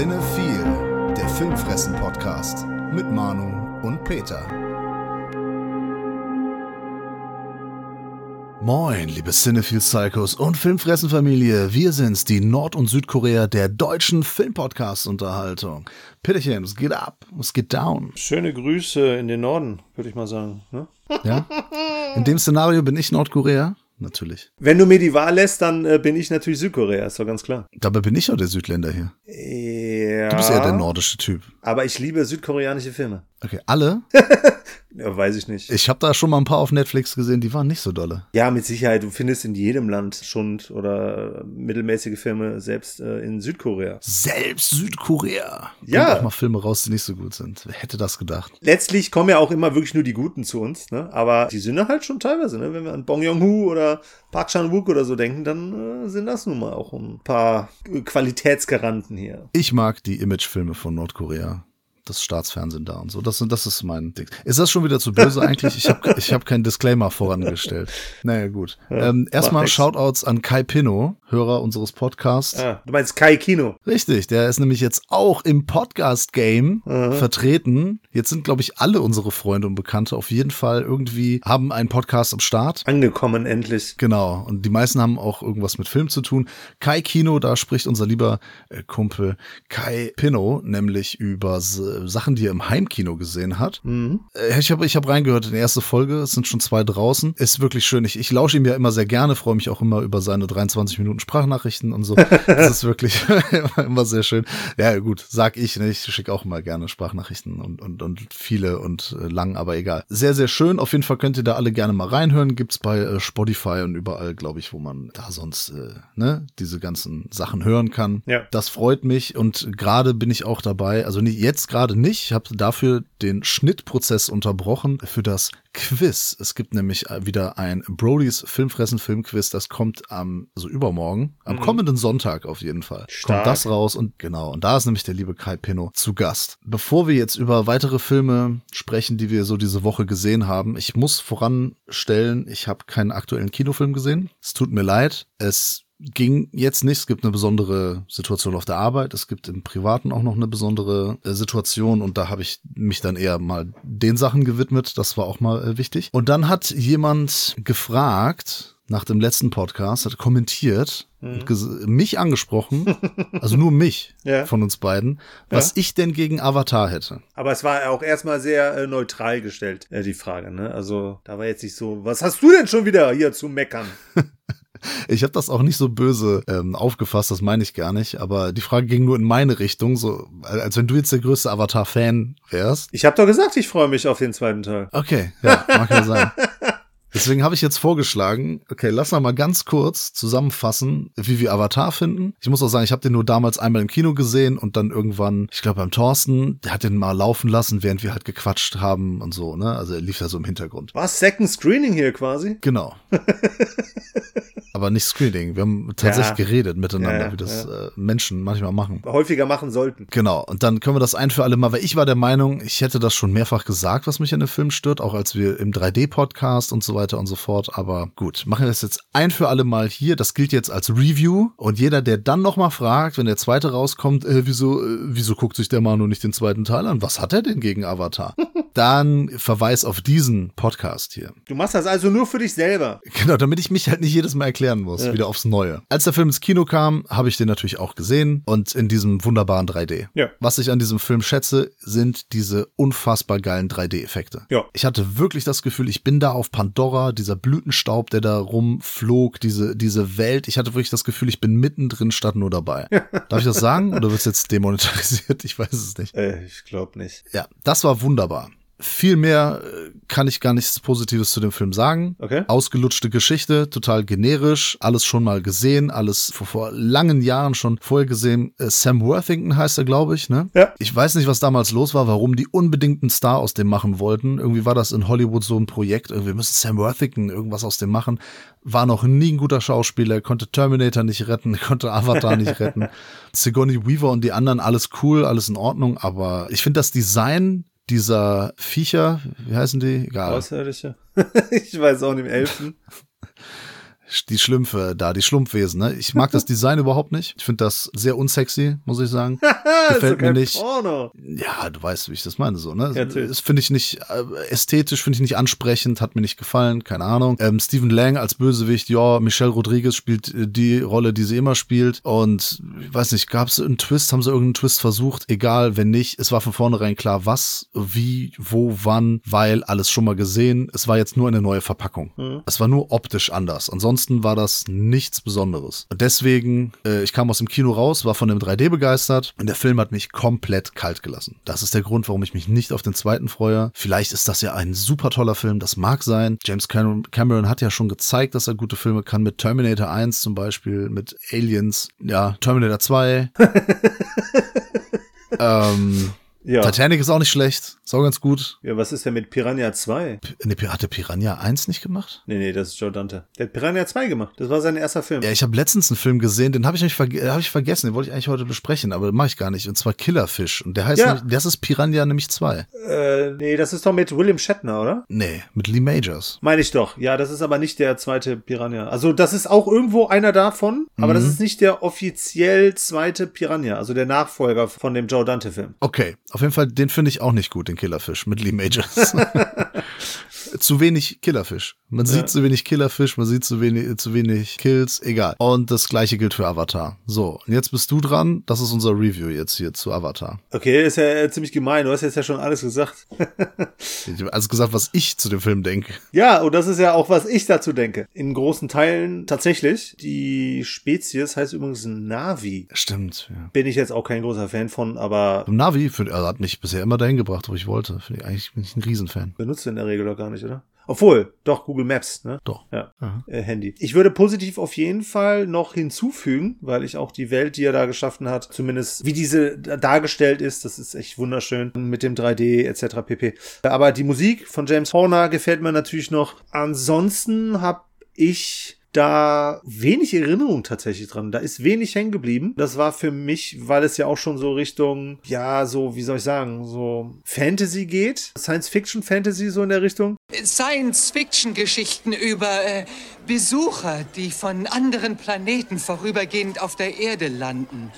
Cinephile, der Filmfressen-Podcast mit Manu und Peter. Moin, liebe Cinephile Psychos und Filmfressen-Familie. Wir sind's, die Nord- und Südkorea der deutschen Filmpodcast-Unterhaltung. Peterchen, es geht ab, es geht down. Schöne Grüße in den Norden, würde ich mal sagen. Ne? Ja? In dem Szenario bin ich Nordkorea natürlich. Wenn du mir die Wahl lässt, dann äh, bin ich natürlich Südkorea, ist doch ganz klar. Dabei bin ich ja der Südländer hier. Ja. Du bist eher der nordische Typ. Aber ich liebe südkoreanische Filme. Okay, alle? Ja, weiß ich nicht. Ich habe da schon mal ein paar auf Netflix gesehen, die waren nicht so dolle. Ja, mit Sicherheit. Du findest in jedem Land Schund oder mittelmäßige Filme, selbst äh, in Südkorea. Selbst Südkorea. Ja. Bringt auch mal Filme raus, die nicht so gut sind. Wer hätte das gedacht? Letztlich kommen ja auch immer wirklich nur die Guten zu uns, ne? Aber die sind halt schon teilweise, ne? Wenn wir an Bong Joon-ho oder Park Chan-wook oder so denken, dann äh, sind das nun mal auch ein paar äh, Qualitätsgaranten hier. Ich mag die Imagefilme von Nordkorea. Das Staatsfernsehen da und so. Das, das ist mein Ding. Ist das schon wieder zu böse eigentlich? Ich habe ich hab keinen Disclaimer vorangestellt. Naja, gut. ähm, erstmal. Shoutouts an Kai Pinno, Hörer unseres Podcasts. Ah, du meinst Kai Kino. Richtig, der ist nämlich jetzt auch im Podcast-Game vertreten. Jetzt sind, glaube ich, alle unsere Freunde und Bekannte auf jeden Fall irgendwie, haben einen Podcast am Start. Angekommen endlich. Genau, und die meisten haben auch irgendwas mit Film zu tun. Kai Kino, da spricht unser lieber äh, Kumpel Kai Pinno, nämlich über Sachen, die er im Heimkino gesehen hat. Äh, ich habe ich hab reingehört in die erste Folge, es sind schon zwei draußen. Ist wirklich schön. Ich, ich lausche ihm ja immer sehr gerne, freue mich auch immer über seine 23 Minuten Sprachnachrichten und so. Das ist wirklich immer sehr schön. Ja, gut, sag ich, ne? ich schicke auch immer gerne Sprachnachrichten und, und, und viele und äh, lang, aber egal. Sehr, sehr schön. Auf jeden Fall könnt ihr da alle gerne mal reinhören. Gibt's bei äh, Spotify und überall, glaube ich, wo man da sonst äh, ne, diese ganzen Sachen hören kann. Ja. Das freut mich und gerade bin ich auch dabei, also nicht, jetzt gerade nicht, ich habe dafür den Schnittprozess unterbrochen für das Quiz. Es gibt nämlich äh, wieder ein Brodys Filmfressen Filmquiz, das kommt am, also übermorgen, am kommenden Sonntag auf jeden Fall. Stark. Kommt das raus und genau, und da ist nämlich der liebe Kai Pinno zu Gast. Bevor wir jetzt über weitere Filme sprechen, die wir so diese Woche gesehen haben, ich muss voranstellen, ich habe keinen aktuellen Kinofilm gesehen. Es tut mir leid. Es ging jetzt nicht. Es gibt eine besondere Situation auf der Arbeit. Es gibt im Privaten auch noch eine besondere äh, Situation und da habe ich mich dann eher mal den Sachen gewidmet. Das war auch mal äh, wichtig. Und dann hat jemand gefragt nach dem letzten Podcast, hat kommentiert und ges- mich angesprochen, also nur mich Ja. von uns beiden, was ich denn gegen Avatar hätte. Aber es war auch erstmal sehr äh, neutral gestellt, äh, die Frage, ne? Also, da war jetzt nicht so, was hast du denn schon wieder hier zu meckern? Ich habe das auch nicht so böse ähm, aufgefasst, das meine ich gar nicht, aber die Frage ging nur in meine Richtung, so als wenn du jetzt der größte Avatar-Fan wärst. Ich habe doch gesagt, ich freue mich auf den zweiten Teil. Okay, ja, mag ja sein. Deswegen habe ich jetzt vorgeschlagen, okay, lass mal mal ganz kurz zusammenfassen, wie wir Avatar finden. Ich muss auch sagen, ich habe den nur damals einmal im Kino gesehen und dann irgendwann, ich glaube beim Thorsten, der hat den mal laufen lassen, während wir halt gequatscht haben und so, ne? Also er lief da so im Hintergrund. Was? Second Screening hier quasi? Genau. Aber nicht Screening. Wir haben tatsächlich Ja. geredet miteinander, Ja, wie das äh, Menschen manchmal machen. Häufiger machen sollten. Genau, und dann können wir das ein für alle Mal, weil ich war der Meinung, ich hätte das schon mehrfach gesagt, was mich an dem Film stört, auch als wir im 3D-Podcast und so weiter und so fort. Aber gut, machen wir das jetzt ein für alle Mal hier. Das gilt jetzt als Review. Und jeder, der dann nochmal fragt, wenn der zweite rauskommt, äh, wieso, äh, wieso guckt sich der Manu nicht den zweiten Teil an? Was hat er denn gegen Avatar? dann Verweis auf diesen Podcast hier. Du machst das also nur für dich selber. Genau, damit ich mich halt nicht jedes Mal erklären muss, wieder aufs Neue. Als der Film ins Kino kam, habe ich den natürlich auch gesehen und in diesem wunderbaren 3D. Ja. Was ich an diesem Film schätze, sind diese unfassbar geilen 3D-Effekte. Ja. Ich hatte wirklich das Gefühl, ich bin da auf Pandora, dieser Blütenstaub, der da rumflog, diese, diese Welt. Ich hatte wirklich das Gefühl, ich bin mittendrin statt nur dabei. Darf ich das sagen oder wird es jetzt demonetarisiert? Ich weiß es nicht. Äh, ich glaube nicht. Ja, das war wunderbar. Viel mehr äh, kann ich gar nichts Positives zu dem Film sagen. Okay. Ausgelutschte Geschichte, total generisch, alles schon mal gesehen, alles vor, vor langen Jahren schon vorher gesehen. Äh, Sam Worthington heißt er, glaube ich, ne? Ja. Ich weiß nicht, was damals los war, warum die unbedingt einen Star aus dem machen wollten. Irgendwie war das in Hollywood so ein Projekt. Irgendwie müssen Sam Worthington irgendwas aus dem machen. War noch nie ein guter Schauspieler, konnte Terminator nicht retten, konnte Avatar nicht retten. Sigourney Weaver und die anderen, alles cool, alles in Ordnung, aber ich finde das Design dieser Viecher, wie heißen die? Egal. Außerirdische. ich weiß auch nicht, Elfen. die Schlümpfe da, die Schlumpfwesen. Ne? Ich mag das Design überhaupt nicht. Ich finde das sehr unsexy, muss ich sagen. Gefällt mir nicht. Porno. Ja, du weißt, wie ich das meine, so. Ne? Ja, das finde ich nicht äh, ästhetisch, finde ich nicht ansprechend, hat mir nicht gefallen, keine Ahnung. Ähm, Stephen Lang als Bösewicht, ja, Michelle Rodriguez spielt äh, die Rolle, die sie immer spielt. Und ich weiß nicht, gab es einen Twist, haben sie irgendeinen Twist versucht? Egal, wenn nicht, es war von vornherein klar, was, wie, wo, wann, weil alles schon mal gesehen. Es war jetzt nur eine neue Verpackung. Mhm. Es war nur optisch anders. Ansonsten war das nichts Besonderes. Und deswegen, äh, ich kam aus dem Kino raus, war von dem 3D begeistert und der Film hat mich komplett kalt gelassen. Das ist der Grund, warum ich mich nicht auf den zweiten freue. Vielleicht ist das ja ein super toller Film, das mag sein. James Cameron hat ja schon gezeigt, dass er gute Filme kann, mit Terminator 1 zum Beispiel, mit Aliens, ja, Terminator 2. ähm, ja. Titanic ist auch nicht schlecht, ist auch ganz gut. Ja, was ist denn mit Piranha 2? P ne, hat der Piranha 1 nicht gemacht? Nee, nee, das ist Joe Dante. Der hat Piranha 2 gemacht. Das war sein erster Film. Ja, ich habe letztens einen Film gesehen, den habe ich, ver hab ich vergessen, den wollte ich eigentlich heute besprechen, aber mache ich gar nicht. Und zwar Killerfish. Und der heißt, ja. das ist Piranha nämlich 2. Äh, nee, das ist doch mit William Shatner, oder? Nee, mit Lee Majors. Meine ich doch. Ja, das ist aber nicht der zweite Piranha. Also, das ist auch irgendwo einer davon, mhm. aber das ist nicht der offiziell zweite Piranha, also der Nachfolger von dem Joe Dante-Film. Okay, auf jeden Fall, den finde ich auch nicht gut, den Killerfisch mit Lee Majors. zu wenig Killerfisch. Man ja. sieht zu wenig Killerfisch, man sieht zu wenig, zu wenig Kills, egal. Und das gleiche gilt für Avatar. So, und jetzt bist du dran. Das ist unser Review jetzt hier zu Avatar. Okay, ist ja ziemlich gemein. Du hast jetzt ja schon alles gesagt. ich habe alles gesagt, was ich zu dem Film denke. Ja, und das ist ja auch, was ich dazu denke. In großen Teilen tatsächlich. Die Spezies heißt übrigens Navi. Stimmt, ja. Bin ich jetzt auch kein großer Fan von, aber. Navi für, also hat mich bisher immer dahin gebracht, wo ich wollte. Finde ich eigentlich bin ich ein Riesenfan. Benutzt in der Regel doch gar nicht, oder? Obwohl, doch, Google Maps, ne? Doch. Ja. Äh, Handy. Ich würde positiv auf jeden Fall noch hinzufügen, weil ich auch die Welt, die er da geschaffen hat, zumindest wie diese dargestellt ist, das ist echt wunderschön mit dem 3D etc. pp. Aber die Musik von James Horner gefällt mir natürlich noch. Ansonsten habe ich da wenig Erinnerung tatsächlich dran. Da ist wenig hängen geblieben. Das war für mich, weil es ja auch schon so Richtung, ja, so, wie soll ich sagen, so Fantasy geht. Science-Fiction-Fantasy so in der Richtung. Science-Fiction-Geschichten über äh, Besucher, die von anderen Planeten vorübergehend auf der Erde landen.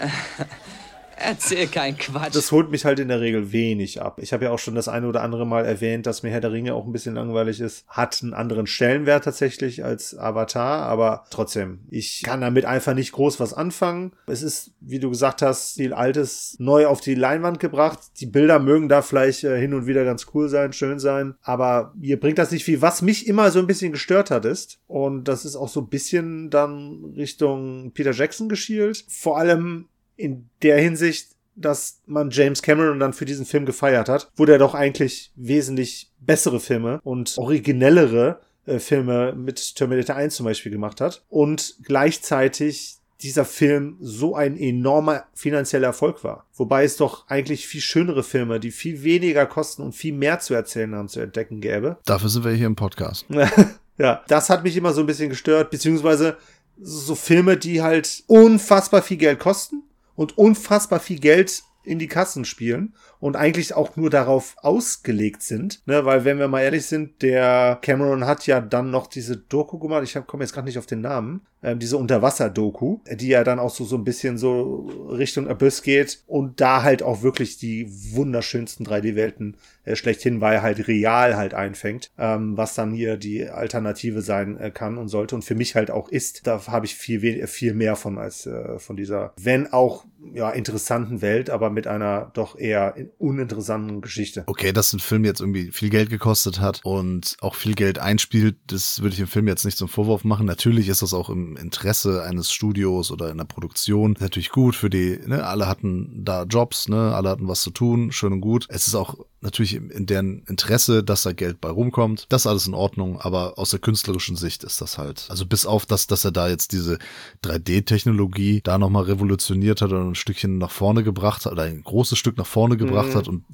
Erzähl kein Quatsch. Das holt mich halt in der Regel wenig ab. Ich habe ja auch schon das eine oder andere Mal erwähnt, dass mir Herr der Ringe auch ein bisschen langweilig ist. Hat einen anderen Stellenwert tatsächlich als Avatar, aber trotzdem, ich kann damit einfach nicht groß was anfangen. Es ist, wie du gesagt hast, viel Altes neu auf die Leinwand gebracht. Die Bilder mögen da vielleicht äh, hin und wieder ganz cool sein, schön sein, aber mir bringt das nicht viel. Was mich immer so ein bisschen gestört hat, ist, und das ist auch so ein bisschen dann Richtung Peter Jackson geschielt, vor allem in der Hinsicht, dass man James Cameron dann für diesen Film gefeiert hat, wo der doch eigentlich wesentlich bessere Filme und originellere äh, Filme mit Terminator 1 zum Beispiel gemacht hat und gleichzeitig dieser Film so ein enormer finanzieller Erfolg war. Wobei es doch eigentlich viel schönere Filme, die viel weniger kosten und viel mehr zu erzählen haben, zu entdecken gäbe. Dafür sind wir hier im Podcast. ja, das hat mich immer so ein bisschen gestört, beziehungsweise so Filme, die halt unfassbar viel Geld kosten und unfassbar viel Geld in die Kassen spielen und eigentlich auch nur darauf ausgelegt sind, ne, weil wenn wir mal ehrlich sind, der Cameron hat ja dann noch diese Doku gemacht, ich komme jetzt gerade nicht auf den Namen, ähm, diese Unterwasser-Doku, die ja dann auch so, so ein bisschen so Richtung Abyss geht und da halt auch wirklich die wunderschönsten 3D-Welten äh, schlechthin, weil halt real halt einfängt, ähm, was dann hier die Alternative sein äh, kann und sollte und für mich halt auch ist. Da habe ich viel, viel mehr von als äh, von dieser, wenn auch ja, interessanten Welt, aber mit einer doch eher uninteressanten Geschichte. Okay, dass ein Film jetzt irgendwie viel Geld gekostet hat und auch viel Geld einspielt, das würde ich dem Film jetzt nicht zum Vorwurf machen. Natürlich ist das auch im Interesse eines Studios oder in der Produktion natürlich gut für die, ne, alle hatten da Jobs, ne, alle hatten was zu tun, schön und gut. Es ist auch natürlich in deren Interesse, dass da Geld bei rumkommt. Das ist alles in Ordnung, aber aus der künstlerischen Sicht ist das halt, also bis auf das, dass er da jetzt diese 3D-Technologie da nochmal revolutioniert hat und ein Stückchen nach vorne gebracht hat, oder ein großes Stück nach vorne gebracht mhm. hat und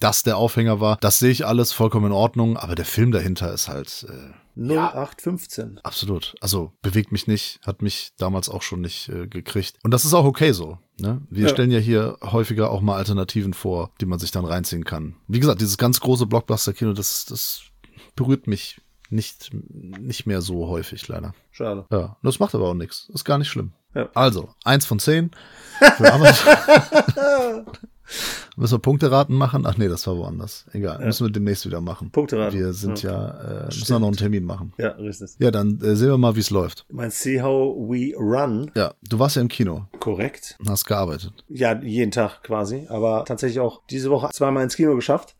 das der Aufhänger war, das sehe ich alles vollkommen in Ordnung, aber der Film dahinter ist halt, äh, 0815. Ja, absolut. Also bewegt mich nicht, hat mich damals auch schon nicht äh, gekriegt. Und das ist auch okay so. Ne? Wir ja. stellen ja hier häufiger auch mal Alternativen vor, die man sich dann reinziehen kann. Wie gesagt, dieses ganz große Blockbuster-Kino, das, das berührt mich nicht, nicht mehr so häufig, leider. Schade. Ja, das macht aber auch nichts. Ist gar nicht schlimm. Ja. Also, eins von zehn. Müssen wir Punkteraten machen? Ach nee, das war woanders. Egal, müssen wir demnächst wieder machen. Punkteraten. Wir sind Ja. ja, äh, müssen wir noch einen Termin machen. Ja, richtig. Ja, dann äh, sehen wir mal, wie es läuft. Du meinst See How We Run? Ja, du warst ja im Kino, Korrekt. hast gearbeitet. Ja, jeden Tag quasi. Aber tatsächlich auch diese Woche zweimal ins Kino geschafft.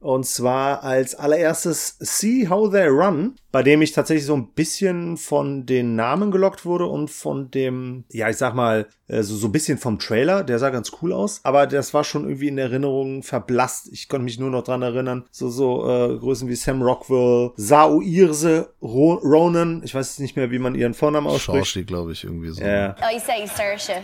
Und zwar als allererstes See How They Run, bei dem ich tatsächlich so ein bisschen von den Namen gelockt wurde und von dem, ja, ich sag mal, äh, so, so ein bisschen vom Trailer. Der sah ganz cool aus, aber das war schon irgendwie in Erinnerung verblasst. Ich konnte mich nur noch dran erinnern. So, so äh, Größen wie Sam Rockwell, Sao Irse Ro Ronan. Ich weiß nicht mehr, wie man ihren Vornamen ausspricht. Schauspiel, glaube ich, irgendwie so. Ja. I say Saoirse,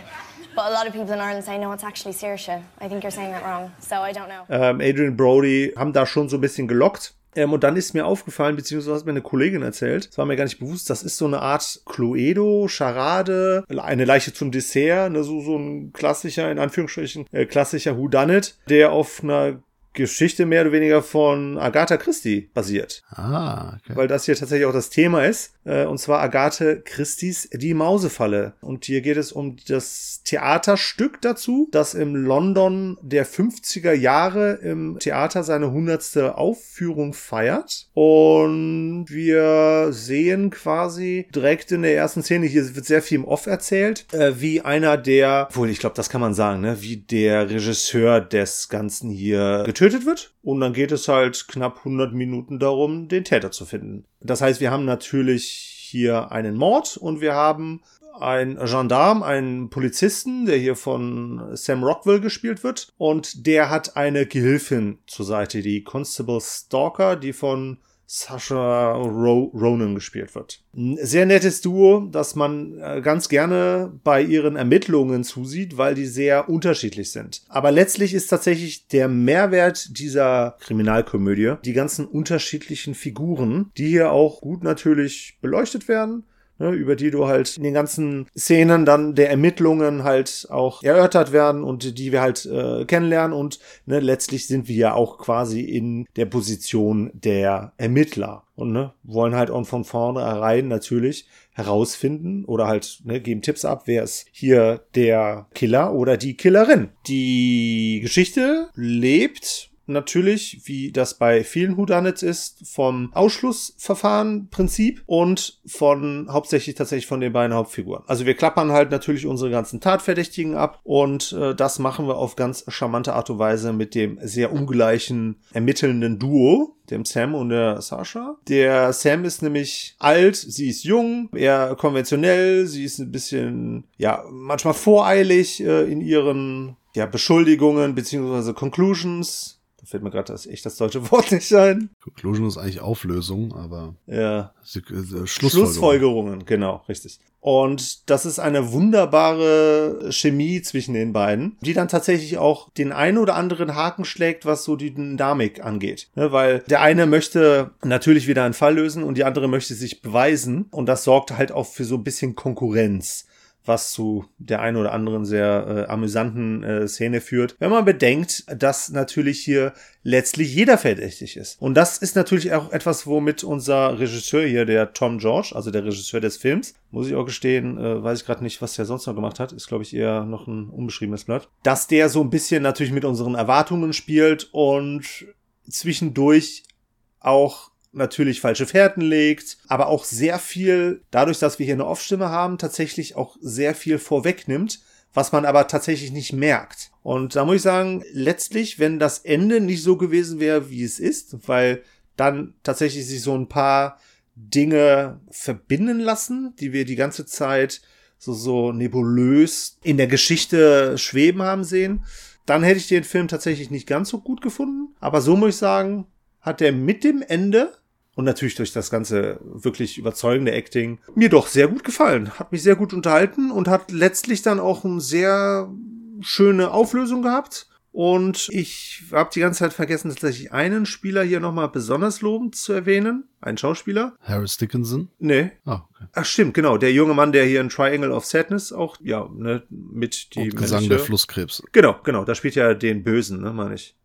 but a lot of people in Ireland say no, it's actually Saoirse. I think you're saying that wrong, so I don't know. ähm, Adrian Brody haben da schon so ein bisschen gelockt. Ähm, und dann ist mir aufgefallen, beziehungsweise hat mir eine Kollegin erzählt, das war mir gar nicht bewusst, das ist so eine Art Cluedo, Charade, eine Leiche zum Dessert, ne, so, so ein klassischer, in Anführungsstrichen, äh, klassischer Whodunit, der auf einer Geschichte mehr oder weniger von Agatha Christie basiert. Ah, okay. Weil das hier tatsächlich auch das Thema ist. Äh, und zwar Agathe Christie's Die Mausefalle. Und hier geht es um das Theaterstück dazu, das im London der 50er Jahre im Theater seine 100. Aufführung feiert. Und wir sehen quasi direkt in der ersten Szene, hier wird sehr viel im Off erzählt, äh, wie einer der, obwohl ich glaube, das kann man sagen, ne, wie der Regisseur des Ganzen hier getötet wird. Und dann geht es halt knapp 100 Minuten darum, den Täter zu finden. Das heißt, wir haben natürlich hier einen Mord und wir haben einen Gendarm, einen Polizisten, der hier von Sam Rockwell gespielt wird. Und der hat eine Gehilfin zur Seite, die Constable Stalker, die von Sasha Ro Ronan gespielt wird. Ein sehr nettes Duo, das man äh, ganz gerne bei ihren Ermittlungen zusieht, weil die sehr unterschiedlich sind. Aber letztlich ist tatsächlich der Mehrwert dieser Kriminalkomödie die ganzen unterschiedlichen Figuren, die hier auch gut natürlich beleuchtet werden ne, über die du halt in den ganzen Szenen dann der Ermittlungen halt auch erörtert werden und die wir halt äh, kennenlernen und ne, letztlich sind wir ja auch quasi in der Position der Ermittler und ne, wollen halt auch von vornherein natürlich herausfinden oder halt ne, geben Tipps ab, wer ist hier der Killer oder die Killerin. Die Geschichte lebt natürlich, wie das bei vielen Whodunits ist, vom Ausschlussverfahren-Prinzip und von hauptsächlich tatsächlich von den beiden Hauptfiguren. Also wir klappern halt natürlich unsere ganzen Tatverdächtigen ab und äh, das machen wir auf ganz charmante Art und Weise mit dem sehr ungleichen ermittelnden Duo, dem Sam und der Sasha. Der Sam ist nämlich alt, sie ist jung, eher konventionell, sie ist ein bisschen, ja, manchmal voreilig äh, in ihren ja, Beschuldigungen beziehungsweise Conclusions. Fällt mir gerade das echt das deutsche Wort nicht ein. Conclusion ist eigentlich Auflösung, aber Ja. Sie- äh, Schlussfolgerung. Schlussfolgerungen, genau, richtig. Und das ist eine wunderbare Chemie zwischen den beiden, die dann tatsächlich auch den einen oder anderen Haken schlägt, was so die Dynamik angeht. Ne, weil der eine möchte natürlich wieder einen Fall lösen und die andere möchte sich beweisen. Und das sorgt halt auch für so ein bisschen Konkurrenz was zu der einen oder anderen sehr äh, amüsanten äh, Szene führt, wenn man bedenkt, dass natürlich hier letztlich jeder verdächtig ist. Und das ist natürlich auch etwas, womit unser Regisseur hier, der Tom George, also der Regisseur des Films, muss ich auch gestehen, äh, weiß ich gerade nicht, was der sonst noch gemacht hat, ist glaube ich eher noch ein unbeschriebenes Blatt, dass der so ein bisschen natürlich mit unseren Erwartungen spielt und zwischendurch auch natürlich falsche Fährten legt, aber auch sehr viel, dadurch, dass wir hier eine Off-Stimme haben, tatsächlich auch sehr viel vorwegnimmt, was man aber tatsächlich nicht merkt. Und da muss ich sagen, letztlich, wenn das Ende nicht so gewesen wäre, wie es ist, weil dann tatsächlich sich so ein paar Dinge verbinden lassen, die wir die ganze Zeit so, so nebulös in der Geschichte schweben haben sehen, dann hätte ich den Film tatsächlich nicht ganz so gut gefunden. Aber so muss ich sagen, hat er mit dem Ende und natürlich durch das ganze wirklich überzeugende Acting mir doch sehr gut gefallen. Hat mich sehr gut unterhalten und hat letztlich dann auch eine sehr schöne Auflösung gehabt. Und ich habe die ganze Zeit vergessen, tatsächlich einen Spieler hier nochmal besonders lobend zu erwähnen. Einen Schauspieler. Harris Dickinson? Nee. Ah, okay. Ach stimmt, genau. Der junge Mann, der hier in Triangle of Sadness auch, ja, ne, mit die Und Gesang männliche- der Flusskrebs. Genau, genau. Da spielt ja den Bösen, ne, meine ich.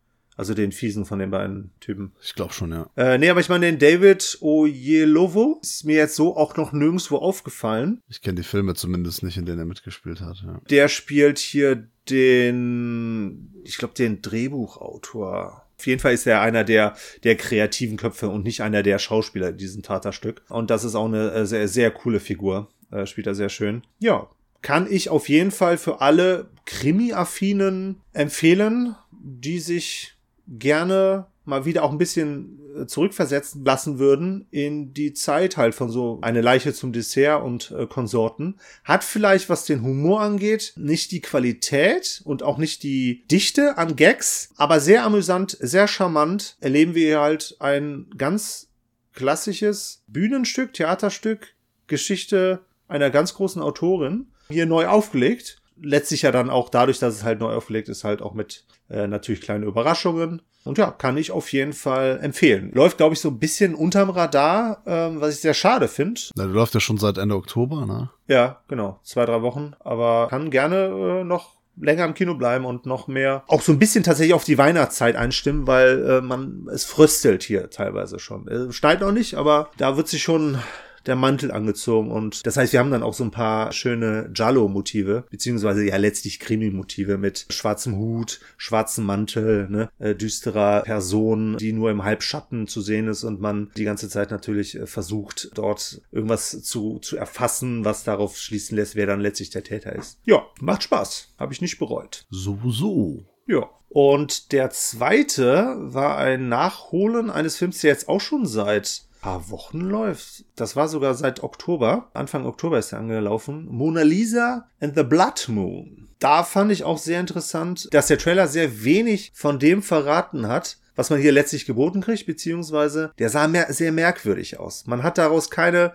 Also den fiesen von den beiden Typen. Ich glaube schon, ja. Äh, nee, aber ich meine, den David Oyelowo ist mir jetzt so auch noch nirgendwo aufgefallen. Ich kenne die Filme zumindest nicht, in denen er mitgespielt hat. Ja. Der spielt hier den, ich glaube, den Drehbuchautor. Auf jeden Fall ist er einer der, der kreativen Köpfe und nicht einer der Schauspieler in diesem Taterstück. Und das ist auch eine äh, sehr, sehr coole Figur. Äh, spielt er sehr schön. Ja, kann ich auf jeden Fall für alle Krimi-Affinen empfehlen, die sich gerne mal wieder auch ein bisschen äh, zurückversetzen lassen würden in die Zeit halt von so eine Leiche zum Dessert und äh, Konsorten. Hat vielleicht, was den Humor angeht, nicht die Qualität und auch nicht die Dichte an Gags, aber sehr amüsant, sehr charmant erleben wir hier halt ein ganz klassisches Bühnenstück, Theaterstück, Geschichte einer ganz großen Autorin, hier neu aufgelegt. Letztlich ja dann auch dadurch, dass es halt neu aufgelegt ist, halt auch mit äh, natürlich kleinen Überraschungen. Und ja, kann ich auf jeden Fall empfehlen. Läuft, glaube ich, so ein bisschen unterm Radar, ähm, was ich sehr schade finde. Na, der läuft ja schon seit Ende Oktober, ne? Ja, genau. Zwei, drei Wochen. Aber kann gerne äh, noch länger im Kino bleiben und noch mehr auch so ein bisschen tatsächlich auf die Weihnachtszeit einstimmen, weil äh, man es fröstelt hier teilweise schon. Äh, schneit noch nicht, aber da wird sich schon der Mantel angezogen und das heißt, wir haben dann auch so ein paar schöne Giallo-Motive, beziehungsweise ja letztlich Krimi-Motive mit schwarzem Hut, schwarzem Mantel, ne, äh, düsterer Person, die nur im Halbschatten zu sehen ist und man die ganze Zeit natürlich äh, versucht, dort irgendwas zu, zu erfassen, was darauf schließen lässt, wer dann letztlich der Täter ist. Ja, macht Spaß. Habe ich nicht bereut. So, so. Ja. Und der zweite war ein Nachholen eines Films, der jetzt auch schon seit paar Wochen läuft. Das war sogar seit Oktober. Anfang Oktober ist er angelaufen. Mona Lisa and the Blood Moon. Da fand ich auch sehr interessant, dass der Trailer sehr wenig von dem verraten hat, was man hier letztlich geboten kriegt, beziehungsweise der sah mehr, sehr merkwürdig aus. Man hat daraus keine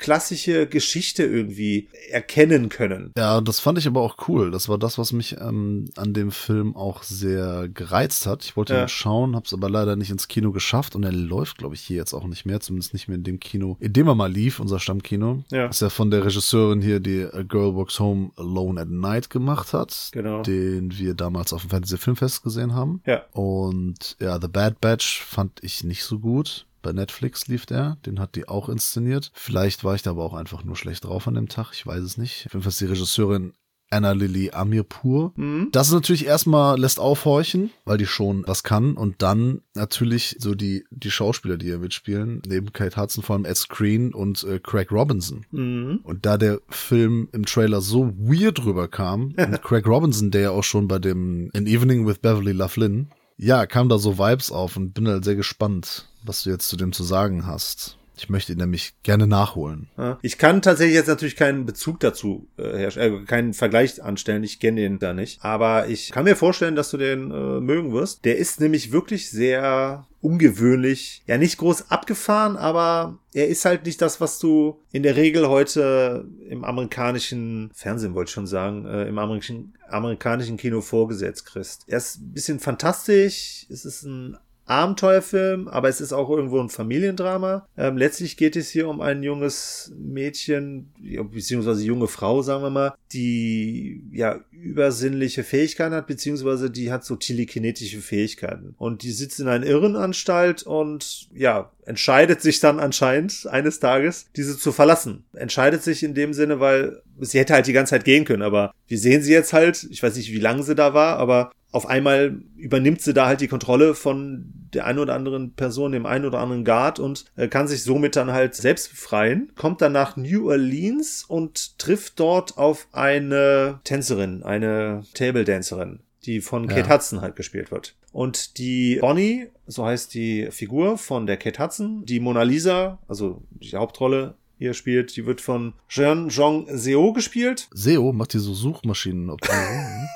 klassische Geschichte irgendwie erkennen können. Ja, das fand ich aber auch cool. Das war das, was mich ähm, an dem Film auch sehr gereizt hat. Ich wollte ja. ihn schauen, habe es aber leider nicht ins Kino geschafft und er läuft, glaube ich, hier jetzt auch nicht mehr, zumindest nicht mehr in dem Kino, in dem er mal lief, unser Stammkino. Ja. Das ist ja von der Regisseurin hier, die A Girl Walks Home Alone at Night gemacht hat. Genau. Den wir damals auf dem Fantasy Filmfest gesehen haben. Ja. Und ja, The Bad Batch fand ich nicht so gut. Bei Netflix lief der, den hat die auch inszeniert. Vielleicht war ich da aber auch einfach nur schlecht drauf an dem Tag, ich weiß es nicht. Auf jeden Fall ist die Regisseurin Anna Lily Amirpur. Mhm. Das ist natürlich erstmal lässt aufhorchen, weil die schon was kann und dann natürlich so die die Schauspieler, die hier mitspielen, neben Kate Hudson vor allem Ed Screen und äh, Craig Robinson. Mhm. Und da der Film im Trailer so weird rüberkam und Craig Robinson, der ja auch schon bei dem An Evening with Beverly Loughlin ja, kam da so Vibes auf und bin halt sehr gespannt, was du jetzt zu dem zu sagen hast. Ich möchte ihn nämlich gerne nachholen. Ich kann tatsächlich jetzt natürlich keinen Bezug dazu äh, äh, keinen Vergleich anstellen. Ich kenne den da nicht. Aber ich kann mir vorstellen, dass du den äh, mögen wirst. Der ist nämlich wirklich sehr ungewöhnlich. Ja, nicht groß abgefahren, aber er ist halt nicht das, was du in der Regel heute im amerikanischen Fernsehen, wollte ich schon sagen, äh, im amerikanischen, amerikanischen Kino vorgesetzt kriegst. Er ist ein bisschen fantastisch. Es ist ein Abenteuerfilm, aber es ist auch irgendwo ein Familiendrama. Ähm, letztlich geht es hier um ein junges Mädchen, beziehungsweise junge Frau, sagen wir mal, die ja übersinnliche Fähigkeiten hat, beziehungsweise die hat so telekinetische Fähigkeiten. Und die sitzt in einer Irrenanstalt und ja, entscheidet sich dann anscheinend eines Tages, diese zu verlassen. Entscheidet sich in dem Sinne, weil sie hätte halt die ganze Zeit gehen können, aber wir sehen sie jetzt halt, ich weiß nicht, wie lange sie da war, aber auf einmal übernimmt sie da halt die Kontrolle von der einen oder anderen Person, dem einen oder anderen Guard und äh, kann sich somit dann halt selbst befreien, kommt dann nach New Orleans und trifft dort auf eine Tänzerin, eine Table Dancerin, die von ja. Kate Hudson halt gespielt wird. Und die Bonnie, so heißt die Figur von der Kate Hudson, die Mona Lisa, also die Hauptrolle, hier spielt. Die wird von Jean Jong Seo gespielt. Seo macht diese Suchmaschinen.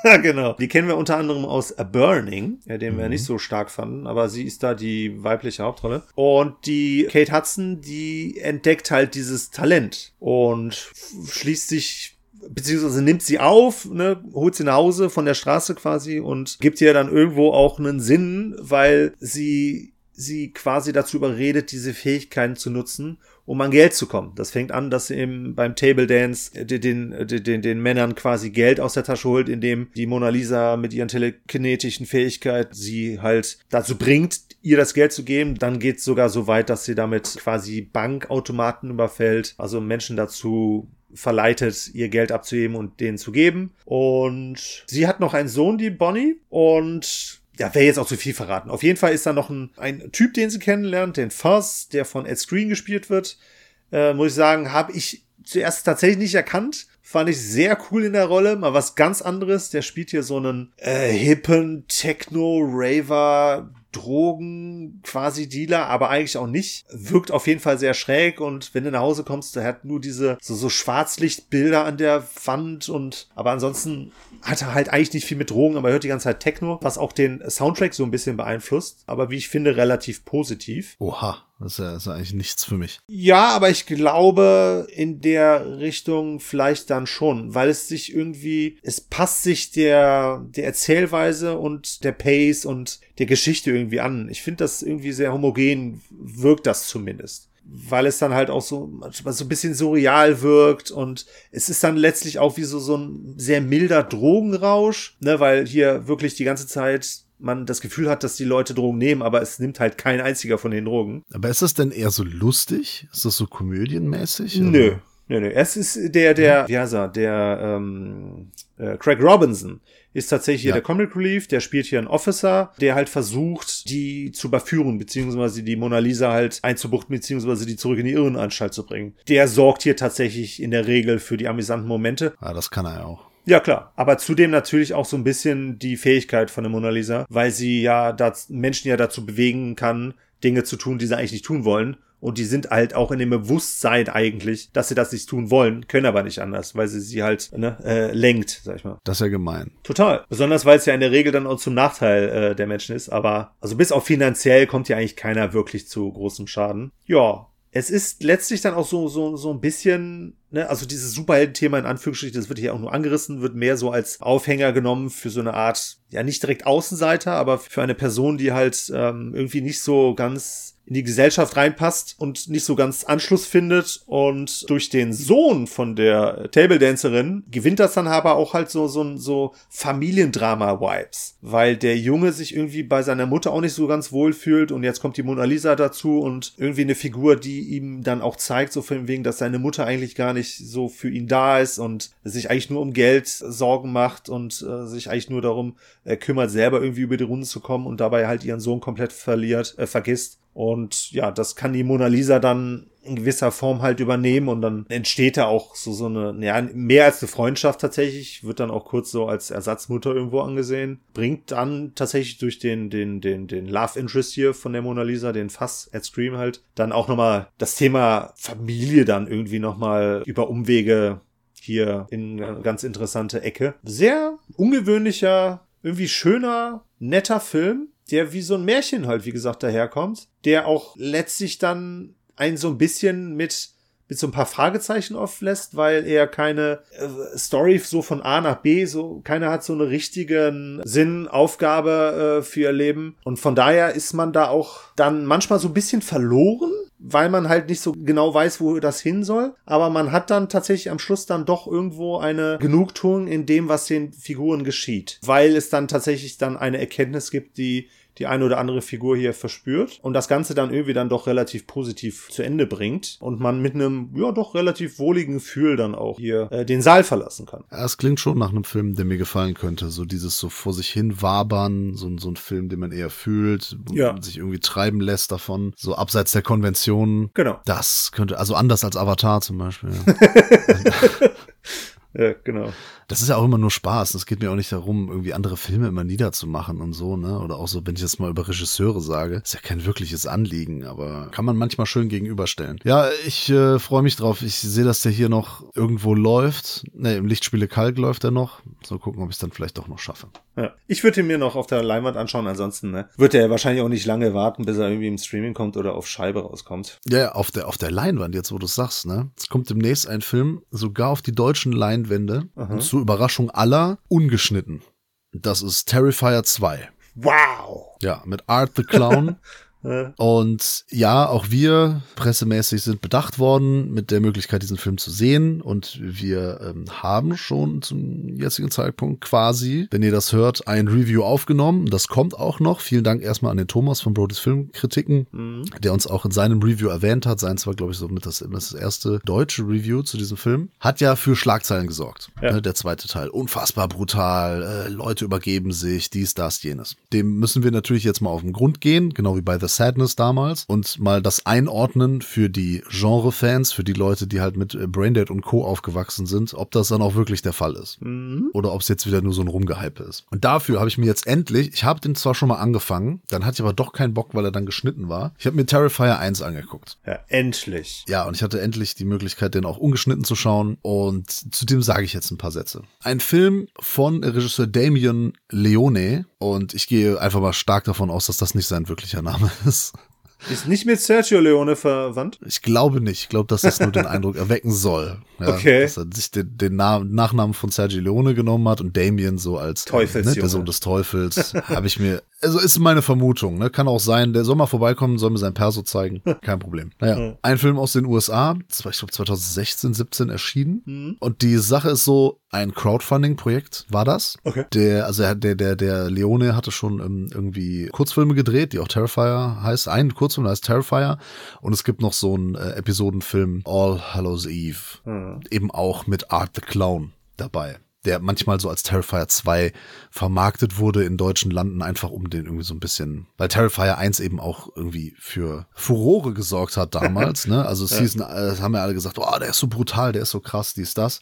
ja, genau. Die kennen wir unter anderem aus A Burning, ja, den mhm. wir nicht so stark fanden, aber sie ist da die weibliche Hauptrolle. Und die Kate Hudson, die entdeckt halt dieses Talent und schließt sich beziehungsweise nimmt sie auf, ne, holt sie nach Hause von der Straße quasi und gibt ihr dann irgendwo auch einen Sinn, weil sie sie quasi dazu überredet, diese Fähigkeiten zu nutzen, um an Geld zu kommen. Das fängt an, dass sie eben beim Table Dance den, den, den, den Männern quasi Geld aus der Tasche holt, indem die Mona Lisa mit ihren telekinetischen Fähigkeiten sie halt dazu bringt, ihr das Geld zu geben. Dann geht es sogar so weit, dass sie damit quasi Bankautomaten überfällt, also Menschen dazu verleitet, ihr Geld abzuheben und denen zu geben. Und sie hat noch einen Sohn, die Bonnie, und ja, wäre jetzt auch zu viel verraten. Auf jeden Fall ist da noch ein, ein Typ, den sie kennenlernt, den Fuzz, der von Ed Screen gespielt wird. Äh, muss ich sagen, habe ich zuerst tatsächlich nicht erkannt. Fand ich sehr cool in der Rolle, mal was ganz anderes. Der spielt hier so einen äh, hippen Techno-Raver Drogen quasi Dealer, aber eigentlich auch nicht. Wirkt auf jeden Fall sehr schräg und wenn du nach Hause kommst, der hat nur diese so, so Schwarzlichtbilder an der Wand und aber ansonsten hat er halt eigentlich nicht viel mit Drogen, aber er hört die ganze Zeit Techno, was auch den Soundtrack so ein bisschen beeinflusst, aber wie ich finde, relativ positiv. Oha, das ist ja, das ist eigentlich nichts für mich. Ja, aber ich glaube in der Richtung vielleicht dann schon, weil es sich irgendwie, es passt sich der, der Erzählweise und der Pace und der Geschichte irgendwie an. Ich finde das irgendwie sehr homogen, wirkt das zumindest weil es dann halt auch so, so ein bisschen surreal wirkt und es ist dann letztlich auch wie so, so ein sehr milder Drogenrausch, ne, weil hier wirklich die ganze Zeit man das Gefühl hat, dass die Leute Drogen nehmen, aber es nimmt halt kein einziger von den Drogen. Aber ist das denn eher so lustig? Ist das so komödienmäßig? Nö. Nö, nö. Es ist der, der, wie heißt er, der ähm, äh, Craig Robinson ist tatsächlich hier ja. der Comic Relief, der spielt hier einen Officer, der halt versucht, die zu überführen, beziehungsweise die Mona Lisa halt einzubuchten, beziehungsweise die zurück in die Irrenanstalt zu bringen. Der sorgt hier tatsächlich in der Regel für die amüsanten Momente. Ja, das kann er ja auch. Ja, klar. Aber zudem natürlich auch so ein bisschen die Fähigkeit von der Mona Lisa, weil sie ja das, Menschen ja dazu bewegen kann, Dinge zu tun, die sie eigentlich nicht tun wollen. Und die sind halt auch in dem Bewusstsein eigentlich, dass sie das nicht tun wollen, können aber nicht anders, weil sie sie halt ne, äh, lenkt, sag ich mal. Das ist ja gemein. Total. Besonders weil es ja in der Regel dann auch zum Nachteil äh, der Menschen ist. Aber also bis auf finanziell kommt ja eigentlich keiner wirklich zu großem Schaden. Ja, es ist letztlich dann auch so, so, so ein bisschen, ne, also dieses Superhelden-Thema in Anführungsstrichen, das wird hier auch nur angerissen, wird mehr so als Aufhänger genommen für so eine Art, ja, nicht direkt Außenseiter, aber für eine Person, die halt ähm, irgendwie nicht so ganz in die Gesellschaft reinpasst und nicht so ganz Anschluss findet. Und durch den Sohn von der Table Dancerin gewinnt das dann aber auch halt so, so, so Familiendrama-Vibes. Weil der Junge sich irgendwie bei seiner Mutter auch nicht so ganz wohl fühlt und jetzt kommt die Mona Lisa dazu und irgendwie eine Figur, die ihm dann auch zeigt, so von wegen, dass seine Mutter eigentlich gar nicht so für ihn da ist und sich eigentlich nur um Geld Sorgen macht und äh, sich eigentlich nur darum äh, kümmert, selber irgendwie über die Runde zu kommen und dabei halt ihren Sohn komplett verliert, äh, vergisst. Und ja, das kann die Mona Lisa dann in gewisser Form halt übernehmen und dann entsteht da auch so, so eine, ja, mehr als eine Freundschaft tatsächlich, wird dann auch kurz so als Ersatzmutter irgendwo angesehen, bringt dann tatsächlich durch den, den, den, den Love Interest hier von der Mona Lisa, den Fass at Scream halt, dann auch nochmal das Thema Familie dann irgendwie nochmal über Umwege hier in eine ganz interessante Ecke. Sehr ungewöhnlicher, irgendwie schöner, netter Film der wie so ein Märchen halt, wie gesagt, daherkommt, der auch letztlich dann einen so ein bisschen mit mit so ein paar Fragezeichen auflässt, weil er keine äh, Story so von A nach B, so keiner hat so eine richtigen Sinn, Aufgabe äh, für ihr Leben. Und von daher ist man da auch dann manchmal so ein bisschen verloren, weil man halt nicht so genau weiß, wo das hin soll. Aber man hat dann tatsächlich am Schluss dann doch irgendwo eine Genugtuung in dem, was den Figuren geschieht. Weil es dann tatsächlich dann eine Erkenntnis gibt, die die eine oder andere Figur hier verspürt und das Ganze dann irgendwie dann doch relativ positiv zu Ende bringt und man mit einem, ja, doch relativ wohligen Gefühl dann auch hier äh, den Saal verlassen kann. Ja, es klingt schon nach einem Film, der mir gefallen könnte. So dieses so vor sich hin wabern, so, so ein Film, den man eher fühlt, ja. man sich irgendwie treiben lässt davon, so abseits der Konventionen. Genau. Das könnte, also anders als Avatar zum Beispiel. Ja. genau das ist ja auch immer nur Spaß. Es geht mir auch nicht darum, irgendwie andere Filme immer niederzumachen und so, ne? Oder auch so, wenn ich jetzt mal über Regisseure sage, ist ja kein wirkliches Anliegen, aber kann man manchmal schön gegenüberstellen. Ja, ich äh, freue mich drauf. Ich sehe, dass der hier noch irgendwo läuft. Ne, im Lichtspiele Kalk läuft er noch. So gucken, ob ich es dann vielleicht doch noch schaffe. Ja. Ich würde ihn mir noch auf der Leinwand anschauen, ansonsten ne, wird er wahrscheinlich auch nicht lange warten, bis er irgendwie im Streaming kommt oder auf Scheibe rauskommt. Ja, auf der, auf der Leinwand, jetzt wo du es sagst, ne? Es kommt demnächst ein Film, sogar auf die deutschen Leinwände. Aha. Und zur Überraschung aller, ungeschnitten. Das ist Terrifier 2. Wow! Ja, mit Art the Clown. Ja. Und ja, auch wir pressemäßig sind bedacht worden mit der Möglichkeit, diesen Film zu sehen. Und wir ähm, haben schon zum jetzigen Zeitpunkt quasi, wenn ihr das hört, ein Review aufgenommen. Das kommt auch noch. Vielen Dank erstmal an den Thomas von Brodys Filmkritiken, mhm. der uns auch in seinem Review erwähnt hat. Sein zwar, glaube ich, so mit das, das erste deutsche Review zu diesem Film. Hat ja für Schlagzeilen gesorgt. Ja. Ne, der zweite Teil. Unfassbar brutal. Äh, Leute übergeben sich, dies, das, jenes. Dem müssen wir natürlich jetzt mal auf den Grund gehen, genau wie bei The Sadness damals. Und mal das einordnen für die Genre-Fans, für die Leute, die halt mit Braindead und Co. aufgewachsen sind, ob das dann auch wirklich der Fall ist. Mhm. Oder ob es jetzt wieder nur so ein Rumgehype ist. Und dafür habe ich mir jetzt endlich, ich habe den zwar schon mal angefangen, dann hatte ich aber doch keinen Bock, weil er dann geschnitten war. Ich habe mir Terrifier 1 angeguckt. Ja, endlich. Ja, und ich hatte endlich die Möglichkeit, den auch ungeschnitten zu schauen. Und zu dem sage ich jetzt ein paar Sätze. Ein Film von Regisseur Damien Leone. Und ich gehe einfach mal stark davon aus, dass das nicht sein wirklicher Name ist. Ist nicht mit Sergio Leone verwandt? Ich glaube nicht. Ich glaube, dass das nur den Eindruck erwecken soll. Ja, okay. Dass er sich den, den Nachnamen von Sergio Leone genommen hat und Damien so als ne, der Sohn des Teufels. Habe ich mir also ist meine Vermutung, ne? Kann auch sein, der soll mal vorbeikommen, soll mir sein Perso zeigen. Kein Problem. Naja, ein Film aus den USA, ich glaube 2016, 17 erschienen. Mhm. Und die Sache ist so, ein Crowdfunding-Projekt war das. Okay. Der, also der, der, der Leone hatte schon ähm, irgendwie Kurzfilme gedreht, die auch Terrifier heißt. Ein Kurzfilm heißt Terrifier. Und es gibt noch so einen äh, Episodenfilm All Hallows Eve. Mhm. Eben auch mit Art the Clown dabei der manchmal so als Terrifier 2 vermarktet wurde in deutschen Landen, einfach um den irgendwie so ein bisschen, weil Terrifier 1 eben auch irgendwie für Furore gesorgt hat damals, ne? Also es hießen, äh, haben ja alle gesagt, oh, der ist so brutal, der ist so krass, dies, das.